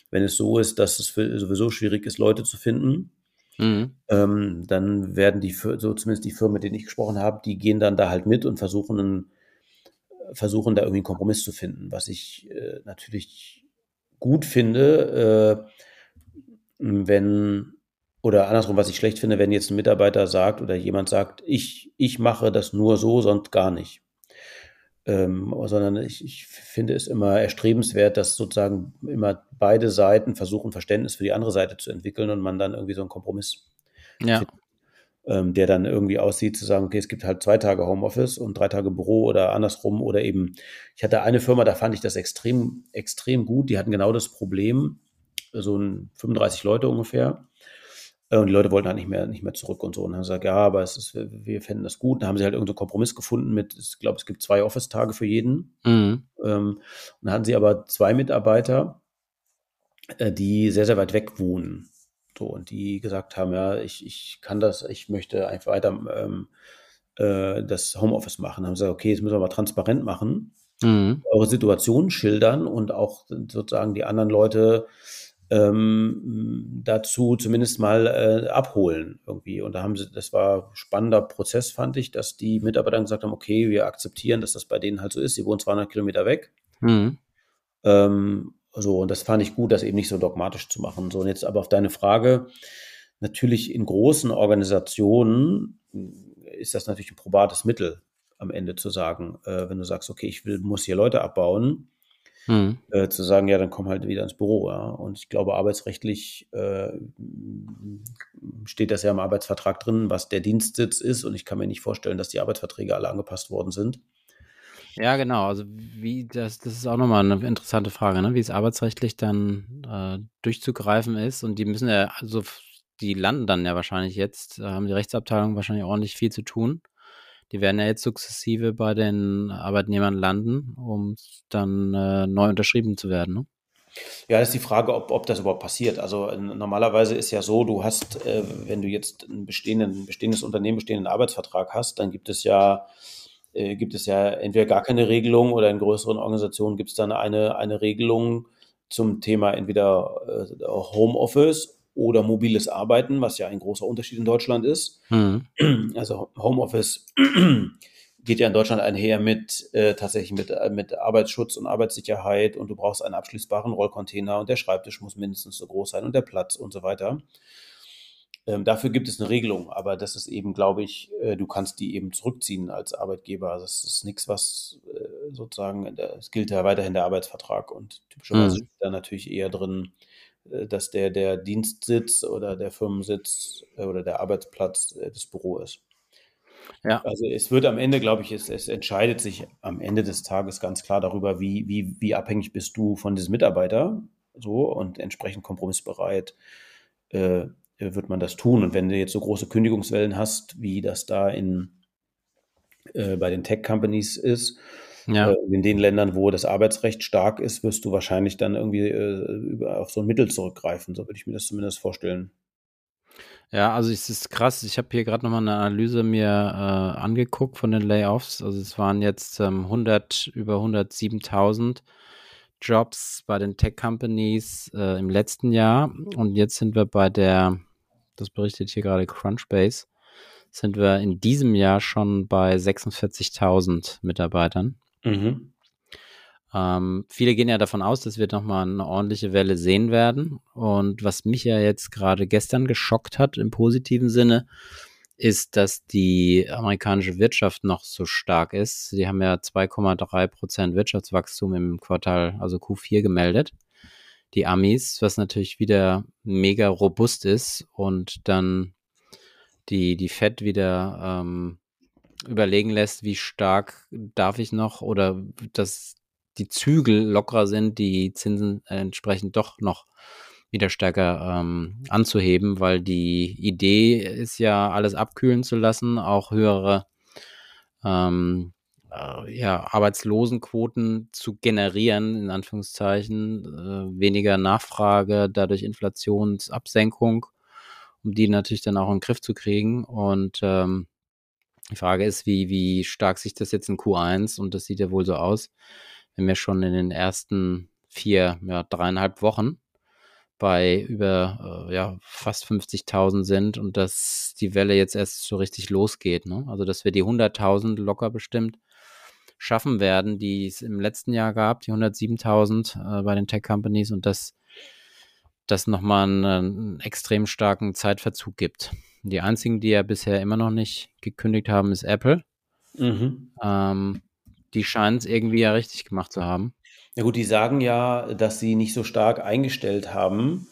wenn es so ist, dass es sowieso schwierig ist, Leute zu finden, mhm. ähm, dann werden die, so zumindest die Firmen, mit denen ich gesprochen habe, die gehen dann da halt mit und versuchen einen versuchen, da irgendwie einen Kompromiss zu finden, was ich äh, natürlich gut finde, äh, wenn, oder andersrum, was ich schlecht finde, wenn jetzt ein Mitarbeiter sagt oder jemand sagt, ich, ich mache das nur so, sonst gar nicht. Ähm, sondern ich, ich finde es immer erstrebenswert, dass sozusagen immer beide Seiten versuchen, Verständnis für die andere Seite zu entwickeln und man dann irgendwie so einen Kompromiss ja. findet ähm, der dann irgendwie aussieht, zu sagen, okay, es gibt halt zwei Tage Homeoffice und drei Tage Büro oder andersrum oder eben, ich hatte eine Firma, da fand ich das extrem, extrem gut. Die hatten genau das Problem, so ein 35 Leute ungefähr. Äh, und die Leute wollten halt nicht mehr, nicht mehr zurück und so. Und haben gesagt, ja, aber es ist, wir fänden das gut. Dann haben sie halt irgendeinen Kompromiss gefunden mit, ich glaube, es gibt zwei Office-Tage für jeden. Mhm. Ähm, und dann hatten sie aber zwei Mitarbeiter, äh, die sehr, sehr weit weg wohnen. So, und die gesagt haben, ja, ich, ich kann das, ich möchte einfach weiter ähm, äh, das Homeoffice machen. Haben gesagt, okay, jetzt müssen wir mal transparent machen, mhm. eure Situation schildern und auch sozusagen die anderen Leute ähm, dazu zumindest mal äh, abholen irgendwie. Und da haben sie, das war ein spannender Prozess, fand ich, dass die Mitarbeiter gesagt haben, okay, wir akzeptieren, dass das bei denen halt so ist. Sie wohnen 200 Kilometer weg. Mhm. Ähm, so, und das fand ich gut, das eben nicht so dogmatisch zu machen. So, und jetzt aber auf deine Frage, natürlich in großen Organisationen ist das natürlich ein probates Mittel am Ende zu sagen, äh, wenn du sagst, okay, ich will, muss hier Leute abbauen, mhm. äh, zu sagen, ja, dann komm halt wieder ins Büro. Ja? Und ich glaube, arbeitsrechtlich äh, steht das ja im Arbeitsvertrag drin, was der Dienstsitz ist. Und ich kann mir nicht vorstellen, dass die Arbeitsverträge alle angepasst worden sind. Ja, genau. Also wie das, das ist auch nochmal eine interessante Frage, ne? wie es arbeitsrechtlich dann äh, durchzugreifen ist. Und die müssen ja, also die landen dann ja wahrscheinlich jetzt, äh, haben die Rechtsabteilung wahrscheinlich ordentlich viel zu tun. Die werden ja jetzt sukzessive bei den Arbeitnehmern landen, um dann äh, neu unterschrieben zu werden. Ne? Ja, das ist die Frage, ob, ob das überhaupt passiert. Also normalerweise ist ja so, du hast, äh, wenn du jetzt ein, bestehenden, bestehendes Unternehmen, bestehenden Arbeitsvertrag hast, dann gibt es ja äh, gibt es ja entweder gar keine Regelung oder in größeren Organisationen gibt es dann eine, eine Regelung zum Thema entweder äh, Homeoffice oder mobiles Arbeiten, was ja ein großer Unterschied in Deutschland ist. Mhm. Also Homeoffice geht ja in Deutschland einher mit äh, tatsächlich mit, äh, mit Arbeitsschutz und Arbeitssicherheit und du brauchst einen abschließbaren Rollcontainer und der Schreibtisch muss mindestens so groß sein und der Platz und so weiter. Ähm, dafür gibt es eine Regelung, aber das ist eben, glaube ich, äh, du kannst die eben zurückziehen als Arbeitgeber. Also das ist nichts, was äh, sozusagen, es gilt ja weiterhin der Arbeitsvertrag und typischerweise mhm. ist da natürlich eher drin, äh, dass der, der Dienstsitz oder der Firmensitz äh, oder der Arbeitsplatz äh, das Büro ist. Ja. Also es wird am Ende, glaube ich, es, es entscheidet sich am Ende des Tages ganz klar darüber, wie, wie, wie abhängig bist du von diesem Mitarbeiter so und entsprechend kompromissbereit äh, wird man das tun. Und wenn du jetzt so große Kündigungswellen hast, wie das da in, äh, bei den Tech-Companies ist, ja. äh, in den Ländern, wo das Arbeitsrecht stark ist, wirst du wahrscheinlich dann irgendwie äh, auf so ein Mittel zurückgreifen. So würde ich mir das zumindest vorstellen. Ja, also es ist krass. Ich habe hier gerade nochmal eine Analyse mir äh, angeguckt von den Layoffs. Also es waren jetzt ähm, 100, über 107.000 Jobs bei den Tech-Companies äh, im letzten Jahr. Und jetzt sind wir bei der das berichtet hier gerade Crunchbase, sind wir in diesem Jahr schon bei 46.000 Mitarbeitern. Mhm. Ähm, viele gehen ja davon aus, dass wir nochmal eine ordentliche Welle sehen werden. Und was mich ja jetzt gerade gestern geschockt hat im positiven Sinne, ist, dass die amerikanische Wirtschaft noch so stark ist. Sie haben ja 2,3 Prozent Wirtschaftswachstum im Quartal, also Q4 gemeldet die Amis, was natürlich wieder mega robust ist und dann die, die Fed wieder ähm, überlegen lässt, wie stark darf ich noch oder dass die Zügel lockerer sind, die Zinsen entsprechend doch noch wieder stärker ähm, anzuheben, weil die Idee ist ja, alles abkühlen zu lassen, auch höhere ähm, äh, ja, Arbeitslosenquoten zu generieren, in Anführungszeichen, äh, weniger Nachfrage, dadurch Inflationsabsenkung, um die natürlich dann auch in den Griff zu kriegen. Und ähm, die Frage ist, wie, wie stark sich das jetzt in Q1 und das sieht ja wohl so aus, wenn wir schon in den ersten vier, ja, dreieinhalb Wochen bei über äh, ja, fast 50.000 sind und dass die Welle jetzt erst so richtig losgeht. Ne? Also, dass wir die 100.000 locker bestimmt schaffen werden, die es im letzten Jahr gab, die 107.000 äh, bei den Tech-Companies und dass das nochmal einen, einen extrem starken Zeitverzug gibt. Die einzigen, die ja bisher immer noch nicht gekündigt haben, ist Apple. Mhm. Ähm, die scheinen es irgendwie ja richtig gemacht zu haben. Ja gut, die sagen ja, dass sie nicht so stark eingestellt haben,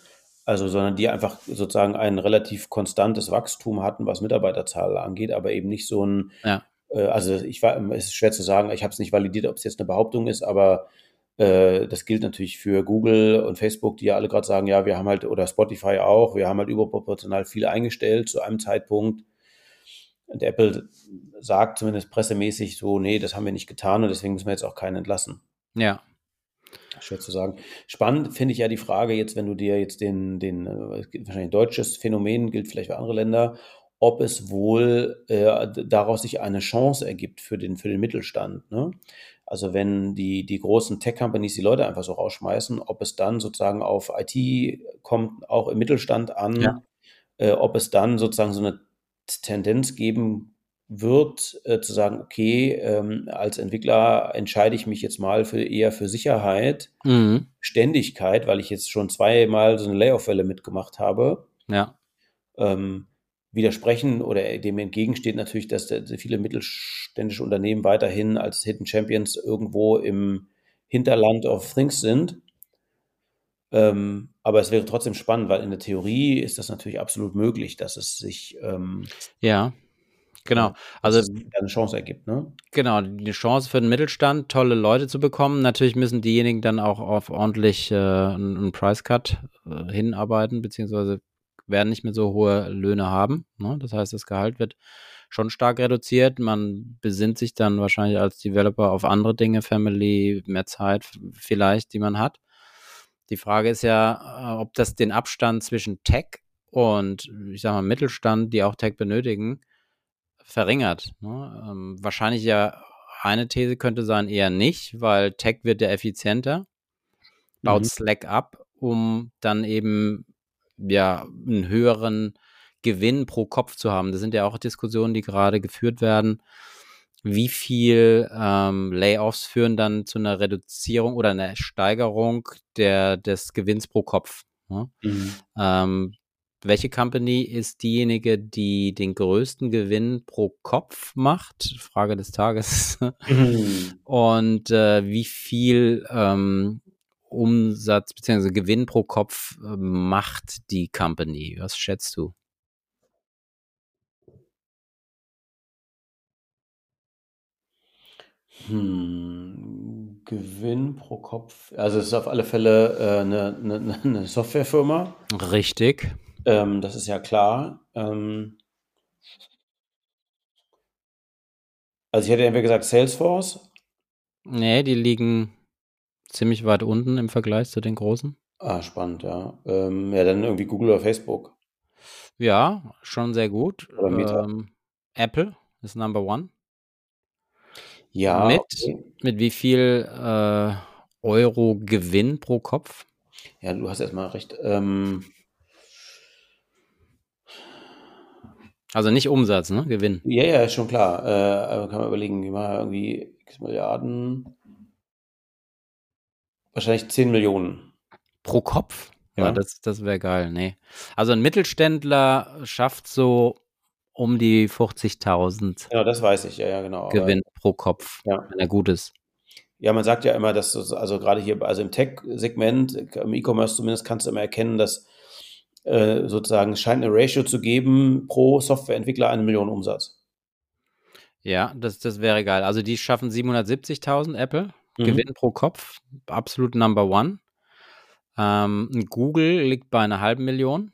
also sondern die einfach sozusagen ein relativ konstantes Wachstum hatten, was Mitarbeiterzahl angeht, aber eben nicht so ein ja. Äh, also ich war, es ist schwer zu sagen, ich habe es nicht validiert, ob es jetzt eine Behauptung ist, aber das gilt natürlich für Google und Facebook, die ja alle gerade sagen, ja, wir haben halt, oder Spotify auch, wir haben halt überproportional viel eingestellt zu einem Zeitpunkt. Und Apple sagt zumindest pressemäßig so, nee, das haben wir nicht getan und deswegen müssen wir jetzt auch keinen entlassen. Ja. Schwer zu sagen. Spannend finde ich ja die Frage jetzt, wenn du dir jetzt den, den äh, wahrscheinlich deutsches Phänomen gilt vielleicht für andere Länder ob es wohl äh, daraus sich eine Chance ergibt für den, für den Mittelstand. Ne? Also wenn die, die großen Tech-Companies die Leute einfach so rausschmeißen, ob es dann sozusagen auf IT kommt, auch im Mittelstand an, ja. äh, ob es dann sozusagen so eine Tendenz geben wird, äh, zu sagen, okay, ähm, als Entwickler entscheide ich mich jetzt mal für eher für Sicherheit, mhm. Ständigkeit, weil ich jetzt schon zweimal so eine Layoff-Welle mitgemacht habe. Ja. Ähm, widersprechen oder dem entgegensteht natürlich, dass viele mittelständische Unternehmen weiterhin als Hidden Champions irgendwo im Hinterland of Things sind. Ähm, aber es wäre trotzdem spannend, weil in der Theorie ist das natürlich absolut möglich, dass es sich ähm, ja genau also eine Chance ergibt, ne? Genau, die Chance für den Mittelstand, tolle Leute zu bekommen. Natürlich müssen diejenigen dann auch auf ordentlich äh, einen Price Cut äh, hinarbeiten, beziehungsweise werden nicht mehr so hohe Löhne haben. Ne? Das heißt, das Gehalt wird schon stark reduziert. Man besinnt sich dann wahrscheinlich als Developer auf andere Dinge, Family, mehr Zeit vielleicht, die man hat. Die Frage ist ja, äh, ob das den Abstand zwischen Tech und, ich sag mal, Mittelstand, die auch Tech benötigen, verringert. Ne? Ähm, wahrscheinlich ja eine These könnte sein, eher nicht, weil Tech wird ja effizienter, baut mhm. Slack ab, um dann eben ja, einen höheren Gewinn pro Kopf zu haben. Das sind ja auch Diskussionen, die gerade geführt werden. Wie viel ähm, Layoffs führen dann zu einer Reduzierung oder einer Steigerung der, des Gewinns pro Kopf? Ne? Mhm. Ähm, welche Company ist diejenige, die den größten Gewinn pro Kopf macht? Frage des Tages. Mhm. Und äh, wie viel ähm, Umsatz bzw. Gewinn pro Kopf äh, macht die Company? Was schätzt du? Hm, Gewinn pro Kopf. Also es ist auf alle Fälle äh, eine, eine, eine, Softwarefirma. Richtig. Ähm, das ist ja klar. Ähm, also ich hätte ja gesagt Salesforce. Nee, die liegen ziemlich weit unten im Vergleich zu den großen. Ah, spannend, ja. Ähm, ja, dann irgendwie Google oder Facebook. Ja, schon sehr gut. Oder Meta. Ähm, Apple ist Number One. Ja. Mit, okay. mit wie viel äh, Euro Gewinn pro Kopf? Ja, du hast erstmal recht. Ähm, also nicht Umsatz, ne? Gewinn. Ja, ja, ist schon klar. Äh, aber kann man überlegen, wie mal irgendwie x Milliarden. Wahrscheinlich 10 Millionen. Pro Kopf? Ja, ja das, das wäre geil. Nee. Also ein Mittelständler schafft so um die 50.000. Genau, das weiß ich, ja, ja, genau. Gewinn aber, pro Kopf, ja. wenn er gut ist. Ja, man sagt ja immer, dass also gerade hier, also im Tech-Segment, im E-Commerce zumindest, kannst du immer erkennen, dass äh, sozusagen scheint eine Ratio zu geben pro Softwareentwickler eine Million Umsatz. Ja, das, das wäre geil. Also die schaffen 770.000 Apple mhm. Gewinn pro Kopf, absolut Number One. Ähm, Google liegt bei einer halben Million.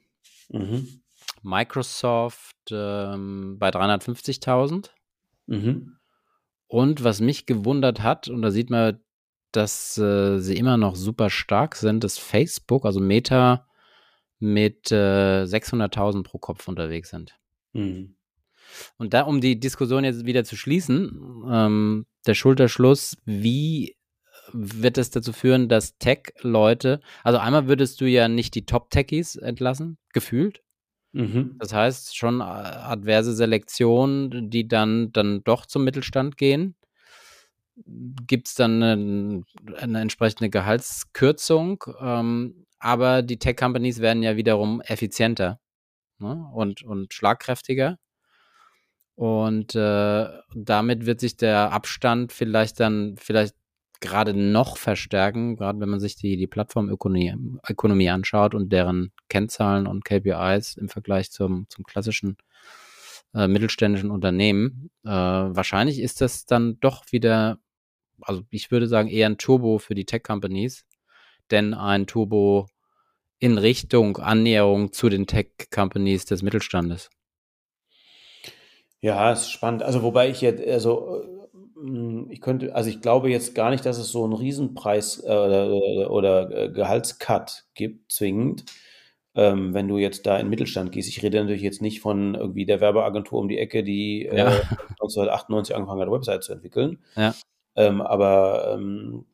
Mhm. Microsoft ähm, bei 350.000. Mhm. Und was mich gewundert hat, und da sieht man, dass äh, sie immer noch super stark sind, ist Facebook, also Meta mit äh, 600.000 pro Kopf unterwegs sind. Mhm. Und da, um die Diskussion jetzt wieder zu schließen, ähm, der Schulterschluss, wie wird es dazu führen, dass Tech-Leute, also einmal würdest du ja nicht die Top-Techies entlassen, gefühlt. Mhm. Das heißt, schon adverse Selektion, die dann, dann doch zum Mittelstand gehen. Gibt es dann eine, eine, entsprechende Gehaltskürzung, ähm, aber die Tech-Companies werden ja wiederum effizienter ne? und, und schlagkräftiger. Und äh, damit wird sich der Abstand vielleicht dann vielleicht gerade noch verstärken, gerade wenn man sich die, die Plattformökonomie Ökonomie anschaut und deren Kennzahlen und KPIs im Vergleich zum, zum klassischen äh, mittelständischen Unternehmen. Äh, wahrscheinlich ist das dann doch wieder, also ich würde sagen, eher ein Turbo für die Tech-Companies, denn ein Turbo in Richtung Annäherung zu den Tech-Companies des Mittelstandes. Ja, ist spannend. Also wobei ich jetzt, also hm, ich könnte, also ich glaube jetzt gar nicht, dass es so einen Riesenpreis äh, oder, oder äh, Gehaltscut gibt, zwingend. ähm, wenn du jetzt da in den Mittelstand gehst, ich rede natürlich jetzt nicht von irgendwie der Werbeagentur um die Ecke, die äh, ja. äh, 1998 angefangen hat, Website zu entwickeln. Ja. Ähm, aber ähm,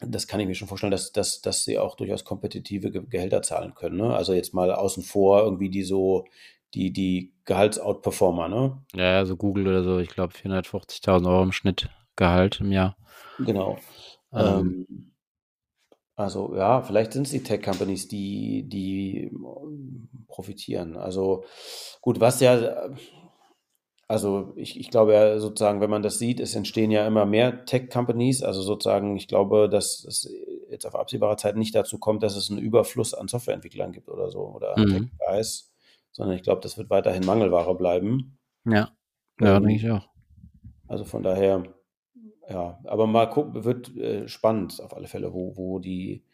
das kann ich mir schon vorstellen, dass, dass, dass sie auch durchaus kompetitive Gehälter zahlen können. Ne? Also jetzt mal außen vor irgendwie die so, die, die Gehaltsoutperformer, ne? Ja, so also Google oder so, ich glaube 450.000 Euro im Schnitt Gehalt im Jahr. Genau. Ähm, ähm, also ja, vielleicht sind es die Tech-Companies, die, die profitieren. Also gut, was ja, also ich, ich glaube ja sozusagen, wenn man das sieht, es entstehen ja immer mehr Tech-Companies. Also sozusagen, ich glaube, dass es jetzt auf absehbare Zeit nicht dazu kommt, dass es einen Überfluss an Softwareentwicklern gibt oder so oder mhm. Tech-Guys, sondern ich glaube, das wird weiterhin Mangelware bleiben. Ja, ja, ähm, denke ich auch. Also von daher, ja, aber mal gucken, wird äh, spannend auf alle Fälle, wo, wo die,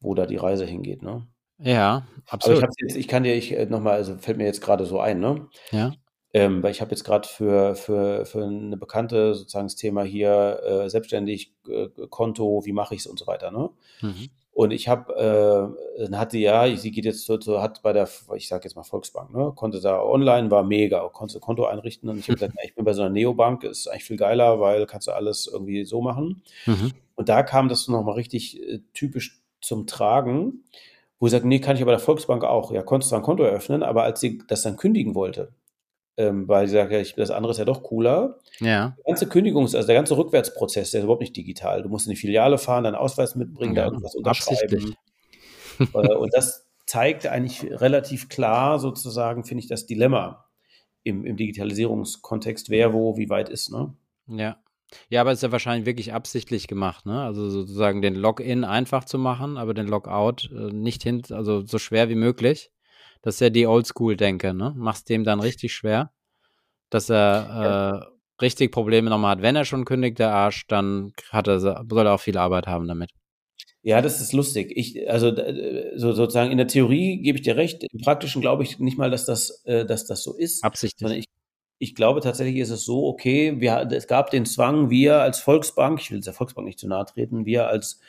wo da die Reise hingeht, ne? Ja, absolut. Aber ich, jetzt, ich kann dir ich, äh, nochmal, also fällt mir jetzt gerade so ein, ne? Ja. Ähm, weil ich habe jetzt gerade für, für, für eine bekannte sozusagen das Thema hier äh, selbstständig äh, Konto, wie mache ich es und so weiter, ne? Mhm. Und ich habe, äh, dann hat sie ja, sie geht jetzt so, so hat bei der, ich sage jetzt mal Volksbank, ne, konnte da online, war mega, konnte Konto einrichten und ich habe gesagt, na, ich bin bei so einer Neobank, ist eigentlich viel geiler, weil kannst du alles irgendwie so machen. Mhm. Und da kam das nochmal richtig äh, typisch zum Tragen, wo sie sagt, nee, kann ich aber der Volksbank auch. Ja, konntest du ein Konto eröffnen, aber als sie das dann kündigen wollte, ähm, weil sie sagt, ja, ich, das andere ist ja doch cooler. Ja. Der ganze Kündigungs-, also der ganze Rückwärtsprozess, der ist überhaupt nicht digital. Du musst in die Filiale fahren, deinen Ausweis mitbringen, ja, da irgendwas unterschreiben. Äh, und das zeigt eigentlich relativ klar sozusagen, finde ich, das Dilemma im, im Digitalisierungskontext, wer wo wie weit ist. Ne? Ja. Ja, aber es ist ja wahrscheinlich wirklich absichtlich gemacht, ne? Also sozusagen den Login einfach zu machen, aber den Logout äh, nicht hin, also so schwer wie möglich. Das ist ja die Oldschool-Denke, ne? Machst dem dann richtig schwer, dass er äh, richtig Probleme nochmal hat. Wenn er schon kündigt, der Arsch, dann hat er, soll er auch viel Arbeit haben damit. Ja, das ist lustig. Ich, also so, sozusagen in der Theorie gebe ich dir recht. Im Praktischen glaube ich nicht mal, dass das, äh, dass das so ist. Absichtlich. Ich, ich glaube tatsächlich ist es so, okay, wir, es gab den Zwang, wir als Volksbank, ich will der Volksbank nicht zu nahe treten, wir als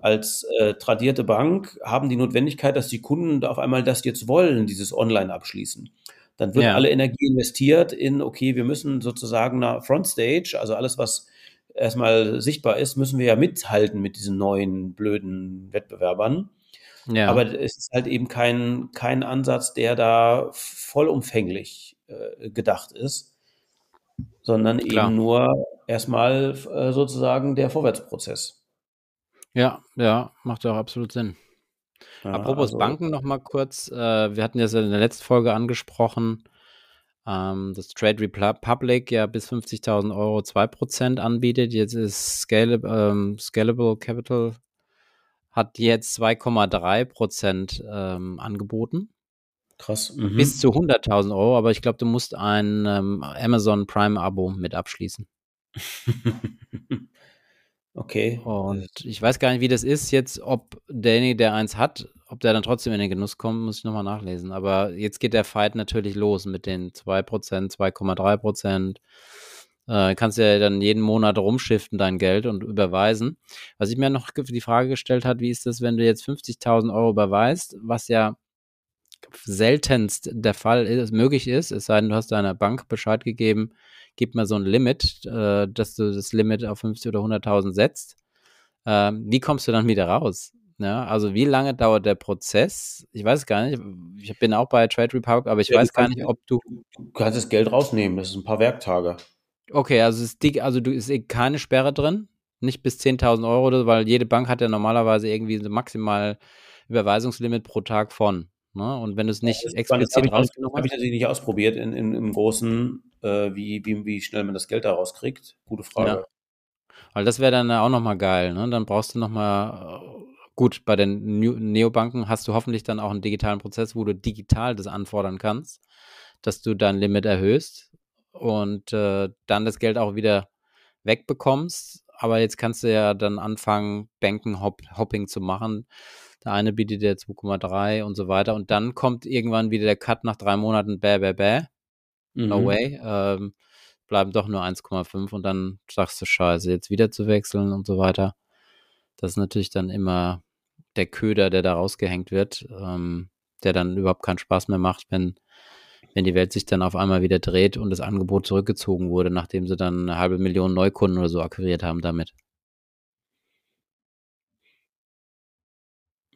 als äh, tradierte Bank haben die Notwendigkeit, dass die Kunden auf einmal das jetzt wollen, dieses Online abschließen. Dann wird ja. alle Energie investiert in, okay, wir müssen sozusagen nach Frontstage, also alles, was erstmal sichtbar ist, müssen wir ja mithalten mit diesen neuen blöden Wettbewerbern. Ja. Aber es ist halt eben kein, kein Ansatz, der da vollumfänglich äh, gedacht ist, sondern Klar. eben nur erstmal äh, sozusagen der Vorwärtsprozess. Ja, ja, macht ja auch absolut Sinn. Ja, Apropos also, Banken noch mal kurz. Äh, wir hatten ja in der letzten Folge angesprochen, ähm, dass Trade Republic ja bis 50.000 Euro 2% anbietet. Jetzt ist Scalable, ähm, Scalable Capital hat jetzt 2,3% ähm, angeboten. Krass. Mhm. Bis zu 100.000 Euro, aber ich glaube, du musst ein ähm, Amazon Prime Abo mit abschließen. Okay. Und ich weiß gar nicht, wie das ist jetzt, ob derjenige, der eins hat, ob der dann trotzdem in den Genuss kommt, muss ich nochmal nachlesen. Aber jetzt geht der Fight natürlich los mit den 2%, 2,3%. Äh, kannst ja dann jeden Monat rumschiften dein Geld und überweisen. Was ich mir noch die Frage gestellt hat, wie ist das, wenn du jetzt 50.000 Euro überweist, was ja seltenst der Fall ist, möglich ist, es sei denn, du hast deiner Bank Bescheid gegeben, gib mal so ein Limit, äh, dass du das Limit auf 50 oder 100.000 setzt. Ähm, wie kommst du dann wieder raus? Ja, also wie lange dauert der Prozess? Ich weiß gar nicht. Ich bin auch bei Trade Republic, aber ich ja, weiß gar nicht, ob du. Du kannst das Geld rausnehmen, das ist ein paar Werktage. Okay, also ist die, also du ist eh keine Sperre drin, nicht bis 10.000 Euro, weil jede Bank hat ja normalerweise irgendwie so maximal Überweisungslimit pro Tag von. Ne? Und wenn du es nicht ja, explizit rausgenommen hast. Habe ich natürlich nicht ausprobiert in, in, im Großen, äh, wie, wie, wie schnell man das Geld da rauskriegt. Gute Frage. Ja. Weil das wäre dann auch nochmal geil. Ne? Dann brauchst du nochmal, äh, gut, bei den Neobanken hast du hoffentlich dann auch einen digitalen Prozess, wo du digital das anfordern kannst, dass du dein Limit erhöhst und äh, dann das Geld auch wieder wegbekommst. Aber jetzt kannst du ja dann anfangen, Bankenhopping zu machen der eine bietet dir 2,3 und so weiter. Und dann kommt irgendwann wieder der Cut nach drei Monaten, bäh, bäh, bäh. No mhm. way. Ähm, bleiben doch nur 1,5 und dann sagst du, scheiße, jetzt wieder zu wechseln und so weiter. Das ist natürlich dann immer der Köder, der da rausgehängt wird. Ähm, der dann überhaupt keinen Spaß mehr macht, wenn, wenn die Welt sich dann auf einmal wieder dreht und das Angebot zurückgezogen wurde, nachdem sie dann eine halbe Million Neukunden oder so akquiriert haben damit.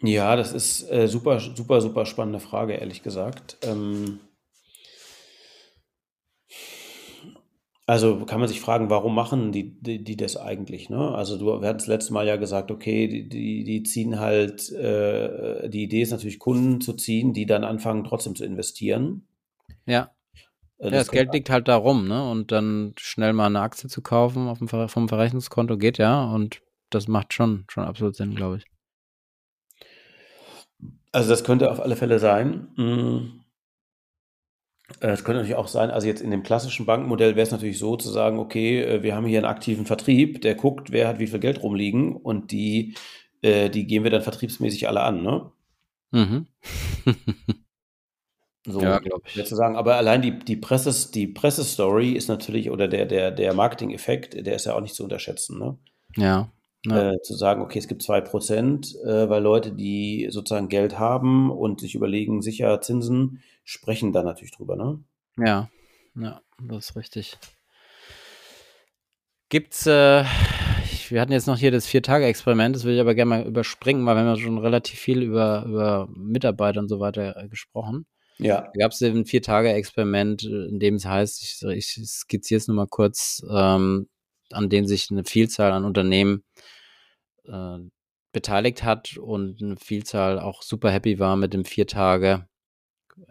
Ja, das ist äh, super, super, super spannende Frage, ehrlich gesagt. Ähm, also kann man sich fragen, warum machen die, die, die das eigentlich? Ne? Also du, wir hatten das letzte Mal ja gesagt, okay, die, die, die ziehen halt, äh, die Idee ist natürlich Kunden zu ziehen, die dann anfangen trotzdem zu investieren. Ja. Äh, ja, das Geld liegt halt da rum, ne? Und dann schnell mal eine Aktie zu kaufen auf dem Ver vom Verrechnungskonto geht ja und das macht schon, schon absolut Sinn, glaube ich. Also das könnte auf alle Fälle sein. Mm. Äh, es könnte natürlich auch sein, also jetzt in dem klassischen Bankenmodell wäre es natürlich so zu sagen, okay, äh, wir haben hier einen aktiven Vertrieb, der guckt, wer hat wie viel Geld rumliegen und die, äh, die gehen wir dann vertriebsmäßig alle an, ne? Mhm. so, ja, glaube ich. Zu sagen. Aber allein die, die, Presses, die Pressestory ist natürlich, oder der, der, der Marketing-Effekt, der ist ja auch nicht zu unterschätzen, ne? Ja. Ja. Äh, zu sagen, okay, es gibt zwei Prozent, äh, weil Leute, die sozusagen Geld haben und sich überlegen, sicher Zinsen, sprechen da natürlich drüber, ne? Ja, ja, das ist richtig. Gibt's, äh, wir hatten jetzt noch hier das Vier-Tage-Experiment, das will ich aber gerne mal überspringen, weil wir haben ja schon relativ viel über, über Mitarbeiter und so weiter äh, gesprochen. Ja. Da gab es ein Vier-Tage-Experiment, in dem es heißt, ich, ich skizziere es nur mal kurz, ähm, an denen sich eine Vielzahl an Unternehmen äh, beteiligt hat und eine Vielzahl auch super happy war mit dem vier Tage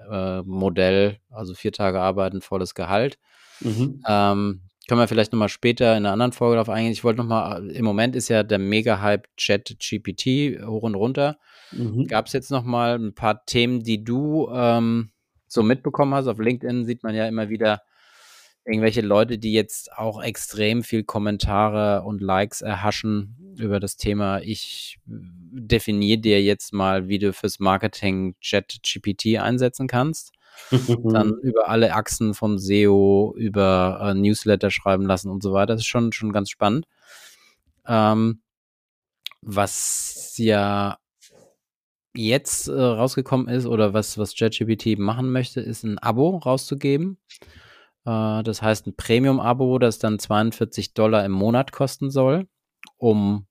äh, Modell, also vier Tage arbeiten, volles Gehalt. Mhm. Ähm, können wir vielleicht nochmal später in einer anderen Folge darauf eingehen. Ich wollte nochmal, im Moment ist ja der Mega-Hype Chat GPT hoch und runter. Mhm. Gab es jetzt nochmal ein paar Themen, die du ähm, so mitbekommen hast? Auf LinkedIn sieht man ja immer wieder irgendwelche Leute, die jetzt auch extrem viel Kommentare und Likes erhaschen über das Thema. Ich definiere dir jetzt mal, wie du fürs Marketing Chat GPT einsetzen kannst. Dann über alle Achsen vom SEO, über äh, Newsletter schreiben lassen und so weiter. Das ist schon, schon ganz spannend. Ähm, was ja jetzt äh, rausgekommen ist oder was, was ChatGPT machen möchte, ist ein Abo rauszugeben. Äh, das heißt ein Premium-Abo, das dann 42 Dollar im Monat kosten soll, um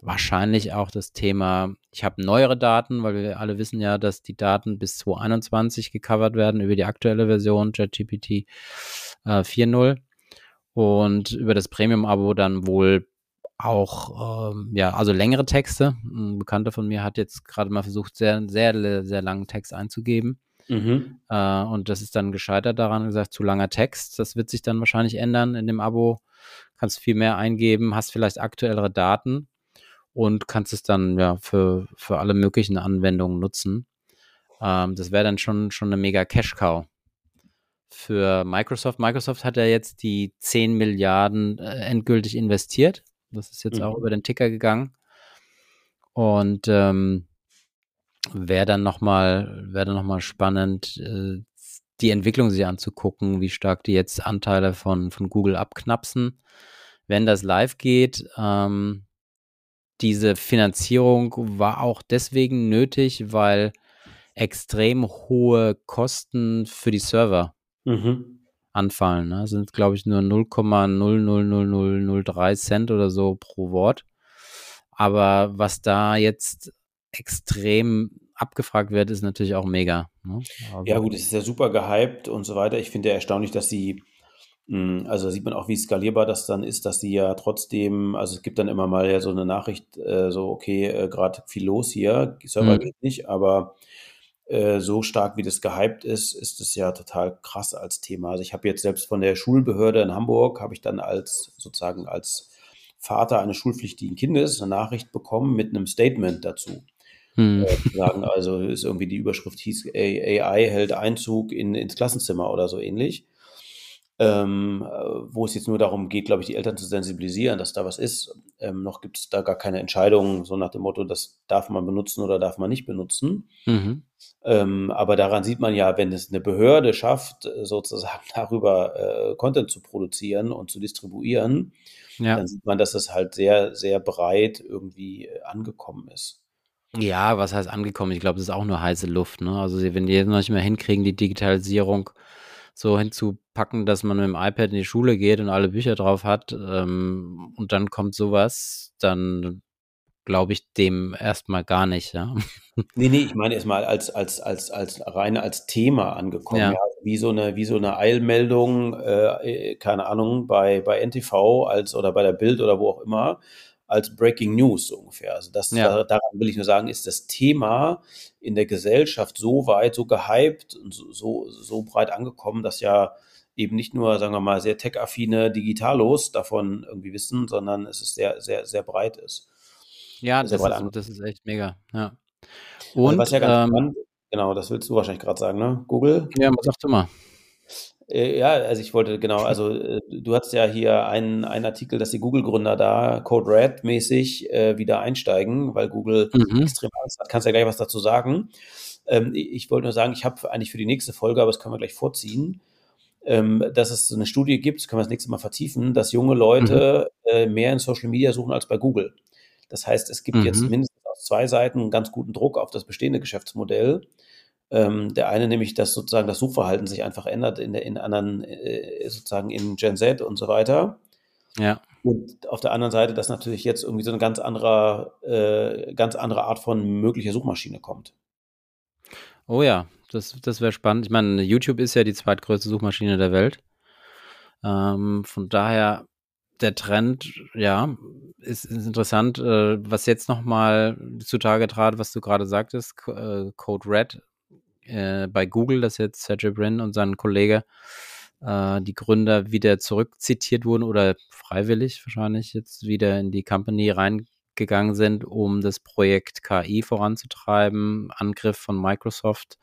wahrscheinlich auch das Thema, ich habe neuere Daten, weil wir alle wissen ja, dass die Daten bis 2021 gecovert werden über die aktuelle Version ChatGPT äh, 4.0 und über das Premium-Abo dann wohl auch, ähm, ja, also längere Texte. Ein Bekannter von mir hat jetzt gerade mal versucht, sehr, sehr, sehr langen Text einzugeben. Mhm. Äh, und das ist dann gescheitert daran, gesagt, zu langer Text. Das wird sich dann wahrscheinlich ändern in dem Abo. Kannst viel mehr eingeben, hast vielleicht aktuellere Daten und kannst es dann ja für, für alle möglichen Anwendungen nutzen. Ähm, das wäre dann schon, schon eine mega Cash-Cow für Microsoft. Microsoft hat ja jetzt die 10 Milliarden äh, endgültig investiert. Das ist jetzt mhm. auch über den Ticker gegangen. Und ähm, wäre dann nochmal, dann nochmal spannend, äh, die Entwicklung sich anzugucken, wie stark die jetzt Anteile von, von Google abknapsen. Wenn das live geht, ähm, diese Finanzierung war auch deswegen nötig, weil extrem hohe Kosten für die Server mhm. anfallen. Ne? Sind, glaube ich, nur 0,00003 Cent oder so pro Wort. Aber was da jetzt extrem abgefragt wird, ist natürlich auch mega. Ne? ja, gut, es ist ja super gehypt und so weiter. Ich finde ja erstaunlich, dass sie, hm, also sieht man auch, wie skalierbar das dann ist, dass die ja trotzdem, also es gibt dann immer mal ja so eine Nachricht, äh, so, okay, äh, gerade viel los hier, Server mhm. geht nicht, aber äh, so stark wie das gehypt ist, ist es ja total krass als Thema. Also ich habe jetzt selbst von der Schulbehörde in Hamburg, habe ich dann als sozusagen als Vater eines schulpflichtigen Kindes eine Nachricht bekommen mit einem Statement dazu. Hm. Äh, sagen, also ist irgendwie die Überschrift hieß AI hält Einzug in, ins Klassenzimmer oder so ähnlich. Ähm, äh, wo es jetzt nur darum geht, glaube ich, die Eltern zu sensibilisieren, dass da was ist. Ähm, noch gibt es da gar keine Entscheidung, so nach dem Motto, das darf man benutzen oder darf man nicht benutzen. Mhm. Ähm, aber daran sieht man ja, wenn es eine Behörde schafft, äh, sozusagen darüber äh, Content zu produzieren und zu distribuieren, ja. dann sieht man, dass es halt sehr, sehr breit irgendwie angekommen ist. Ja, was heißt angekommen? Ich glaube, das ist auch nur heiße Luft. Ne? Also wenn die jetzt noch nicht mehr hinkriegen, die Digitalisierung so hinzupacken, dass man mit dem iPad in die Schule geht und alle Bücher drauf hat ähm, und dann kommt sowas, dann glaube ich dem erstmal gar nicht, ja. Nee, nee, ich meine erstmal als, als, als, als rein als Thema angekommen, ja. ja. Wie so eine, wie so eine Eilmeldung, äh, keine Ahnung, bei, bei NTV als oder bei der Bild oder wo auch immer, als Breaking News so ungefähr. Also das, ja. daran will ich nur sagen, ist das Thema in der Gesellschaft so weit, so gehypt und so, so, so breit angekommen, dass ja eben nicht nur, sagen wir mal, sehr tech-affine Digitalos davon irgendwie wissen, sondern es ist sehr, sehr, sehr breit ist. Ja, das, ist, das ist echt mega. Ja. Und also was ja ganz ähm, spannend, genau, das willst du wahrscheinlich gerade sagen, ne? Google? Ja, sag du mal. Äh, ja, also ich wollte, genau, also äh, du hast ja hier einen, einen Artikel, dass die Google-Gründer da Code Red-mäßig äh, wieder einsteigen, weil Google mhm. extrem Angst hat. Kannst ja gleich was dazu sagen. Ähm, ich wollte nur sagen, ich habe eigentlich für die nächste Folge, aber das können wir gleich vorziehen, ähm, dass es so eine Studie gibt, das können wir das nächste Mal vertiefen, dass junge Leute mhm. äh, mehr in Social Media suchen als bei Google. Das heißt, es gibt mhm. jetzt mindestens aus zwei Seiten einen ganz guten Druck auf das bestehende Geschäftsmodell. Ähm, der eine nämlich, dass sozusagen das Suchverhalten sich einfach ändert in, in anderen, äh, sozusagen in Gen Z und so weiter. Ja. Und auf der anderen Seite, dass natürlich jetzt irgendwie so eine ganz andere, äh, ganz andere Art von möglicher Suchmaschine kommt. Oh ja, das, das wäre spannend. Ich meine, YouTube ist ja die zweitgrößte Suchmaschine der Welt. Ähm, von daher, der Trend, ja, ist, ist interessant. Äh, was jetzt nochmal zutage trat, was du gerade sagtest, äh, Code Red äh, bei Google, dass jetzt Sergey Brin und sein Kollege, äh, die Gründer wieder zurückzitiert wurden oder freiwillig wahrscheinlich jetzt wieder in die Company reingegangen sind, um das Projekt KI voranzutreiben. Angriff von Microsoft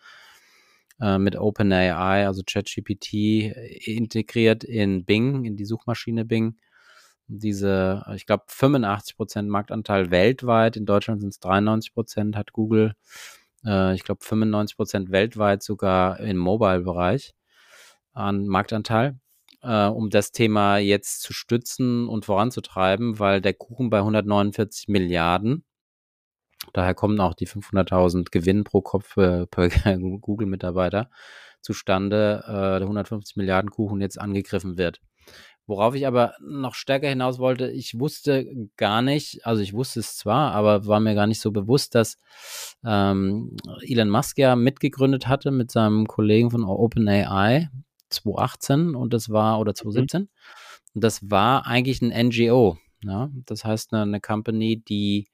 äh, mit OpenAI, also ChatGPT, integriert in Bing, in die Suchmaschine Bing diese, ich glaube, 85% Marktanteil weltweit. In Deutschland sind es 93%, hat Google äh, ich glaube 95 Prozent weltweit sogar im Mobile-Bereich an Marktanteil, äh, um das Thema jetzt zu stützen und voranzutreiben, weil der Kuchen bei 149 Milliarden, daher kommen auch die 500.000 Gewinn pro Kopf äh, per Google-Mitarbeiter zustande, äh, der 150 Milliarden Kuchen jetzt angegriffen wird. Worauf ich aber noch stärker hinaus wollte, ich wusste gar nicht, also ich wusste es zwar, aber war mir gar nicht so bewusst, dass ähm, Elon Musk ja mitgegründet hatte mit seinem Kollegen von OpenAI 2018 und das war, oder 2017, mhm. und das war eigentlich ein NGO. Ja? Das heißt eine, eine Company, die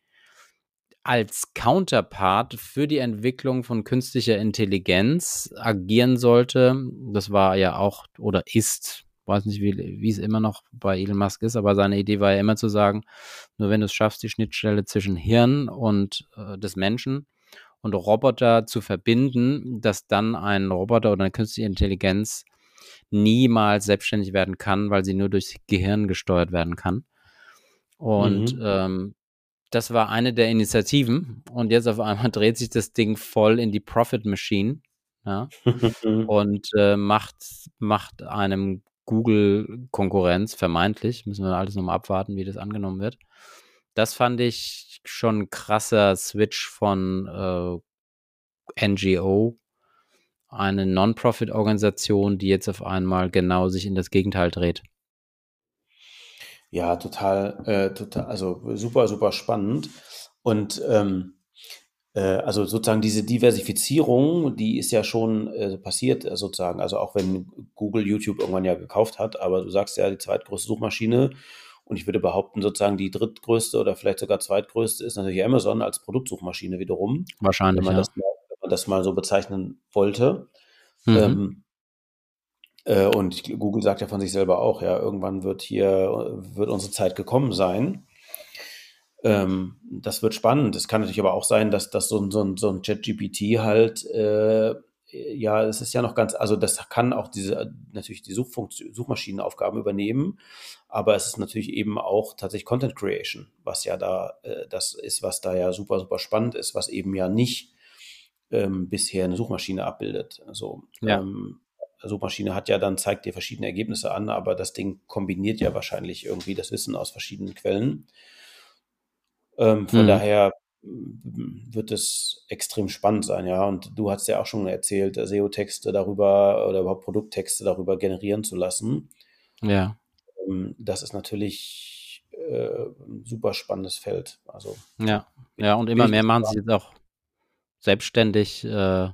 als Counterpart für die Entwicklung von künstlicher Intelligenz agieren sollte. Das war ja auch oder ist weiß nicht, wie, wie es immer noch bei Elon Musk ist, aber seine Idee war ja immer zu sagen, nur wenn du es schaffst, die Schnittstelle zwischen Hirn und äh, des Menschen und Roboter zu verbinden, dass dann ein Roboter oder eine künstliche Intelligenz niemals selbstständig werden kann, weil sie nur durchs Gehirn gesteuert werden kann. Und mhm. ähm, das war eine der Initiativen. Und jetzt auf einmal dreht sich das Ding voll in die Profit Machine. Ja, und äh, macht, macht einem Google-Konkurrenz, vermeintlich. Müssen wir alles nochmal abwarten, wie das angenommen wird. Das fand ich schon ein krasser Switch von äh, NGO, eine Non-Profit-Organisation, die jetzt auf einmal genau sich in das Gegenteil dreht. Ja, total, äh, total, also super, super spannend. Und ähm, äh, also sozusagen diese Diversifizierung, die ist ja schon äh, passiert äh, sozusagen. Also auch wenn Google YouTube irgendwann ja gekauft hat, aber du sagst ja die zweitgrößte Suchmaschine und ich würde behaupten sozusagen die drittgrößte oder vielleicht sogar zweitgrößte ist natürlich Amazon als Produktsuchmaschine wiederum. Wahrscheinlich, wenn man, ja. das, mal, wenn man das mal so bezeichnen wollte. Mhm. Ähm, äh, und Google sagt ja von sich selber auch, ja, irgendwann wird hier, wird unsere Zeit gekommen sein. Ähm, das wird spannend. Es kann natürlich aber auch sein, dass, dass so, ein, so so ein ChatGPT halt, äh, ja, es ist ja noch ganz, also das kann auch diese, natürlich die Suchfunktion, Suchmaschinenaufgaben übernehmen, aber es ist natürlich eben auch tatsächlich Content Creation, was ja da, äh, das ist, was da ja super, super spannend ist, was eben ja nicht ähm, bisher eine Suchmaschine abbildet. Also, ja. ähm, Suchmaschine hat ja dann, zeigt dir verschiedene Ergebnisse an, aber das Ding kombiniert ja wahrscheinlich irgendwie das Wissen aus verschiedenen Quellen. Ähm, von mhm. daher wird es extrem spannend sein, ja. Und du hast ja auch schon erzählt, SEO-Texte darüber oder überhaupt Produkttexte darüber generieren zu lassen. Ja. Ähm, das ist natürlich äh, ein super spannendes Feld. Also, ja, ja, und immer mehr machen sie jetzt auch selbstständig äh,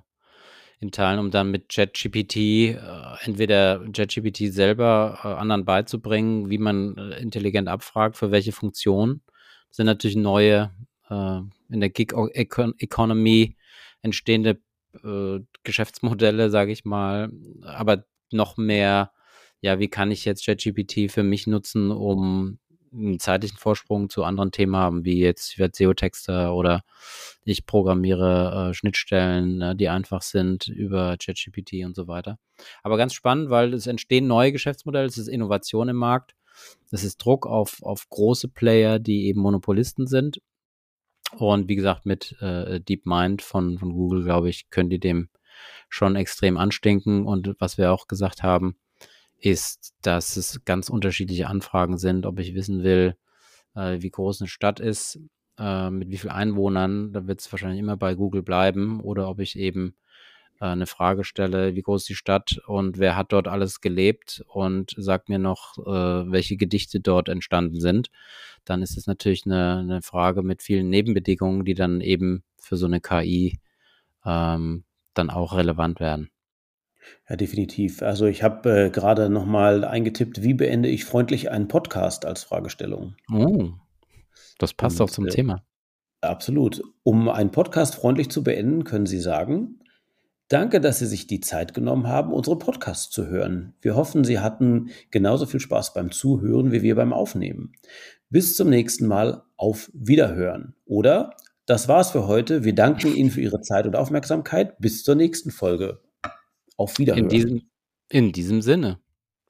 in Teilen, um dann mit ChatGPT äh, entweder ChatGPT selber äh, anderen beizubringen, wie man äh, intelligent abfragt, für welche Funktion. Sind natürlich neue äh, in der Gig Economy entstehende äh, Geschäftsmodelle, sage ich mal, aber noch mehr, ja, wie kann ich jetzt ChatGPT für mich nutzen, um einen zeitlichen Vorsprung zu anderen Themen haben, wie jetzt ich werde SEO-Texter oder ich programmiere äh, Schnittstellen, äh, die einfach sind über ChatGPT und so weiter. Aber ganz spannend, weil es entstehen neue Geschäftsmodelle, es ist Innovation im Markt, es ist Druck auf, auf große Player, die eben Monopolisten sind. Und wie gesagt, mit äh, DeepMind von, von Google, glaube ich, können die dem schon extrem anstinken. Und was wir auch gesagt haben, ist, dass es ganz unterschiedliche Anfragen sind, ob ich wissen will, äh, wie groß eine Stadt ist, äh, mit wie vielen Einwohnern, da wird es wahrscheinlich immer bei Google bleiben, oder ob ich eben eine Frage stelle, wie groß ist die Stadt und wer hat dort alles gelebt und sagt mir noch, äh, welche Gedichte dort entstanden sind, dann ist es natürlich eine, eine, Frage mit vielen Nebenbedingungen, die dann eben für so eine KI ähm, dann auch relevant werden. Ja, definitiv. Also ich habe äh, gerade nochmal eingetippt, wie beende ich freundlich einen Podcast als Fragestellung. Oh, das passt Und, auch zum äh, Thema. Absolut. Um einen Podcast freundlich zu beenden, können Sie sagen, Danke, dass Sie sich die Zeit genommen haben, unsere Podcasts zu hören. Wir hoffen, Sie hatten genauso viel Spaß beim Zuhören wie wir beim Aufnehmen. Bis zum nächsten Mal. Auf Wiederhören. Oder das war's für heute. Wir danken Ihnen für Ihre Zeit und Aufmerksamkeit. Bis zur nächsten Folge. Auf Wiederhören. In diesem, in diesem Sinne.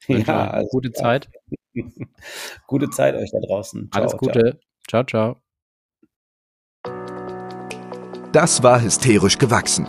Ja, also, gute Zeit. gute Zeit euch da draußen. Ciao, Alles Gute. ciao, ciao. Das war hysterisch gewachsen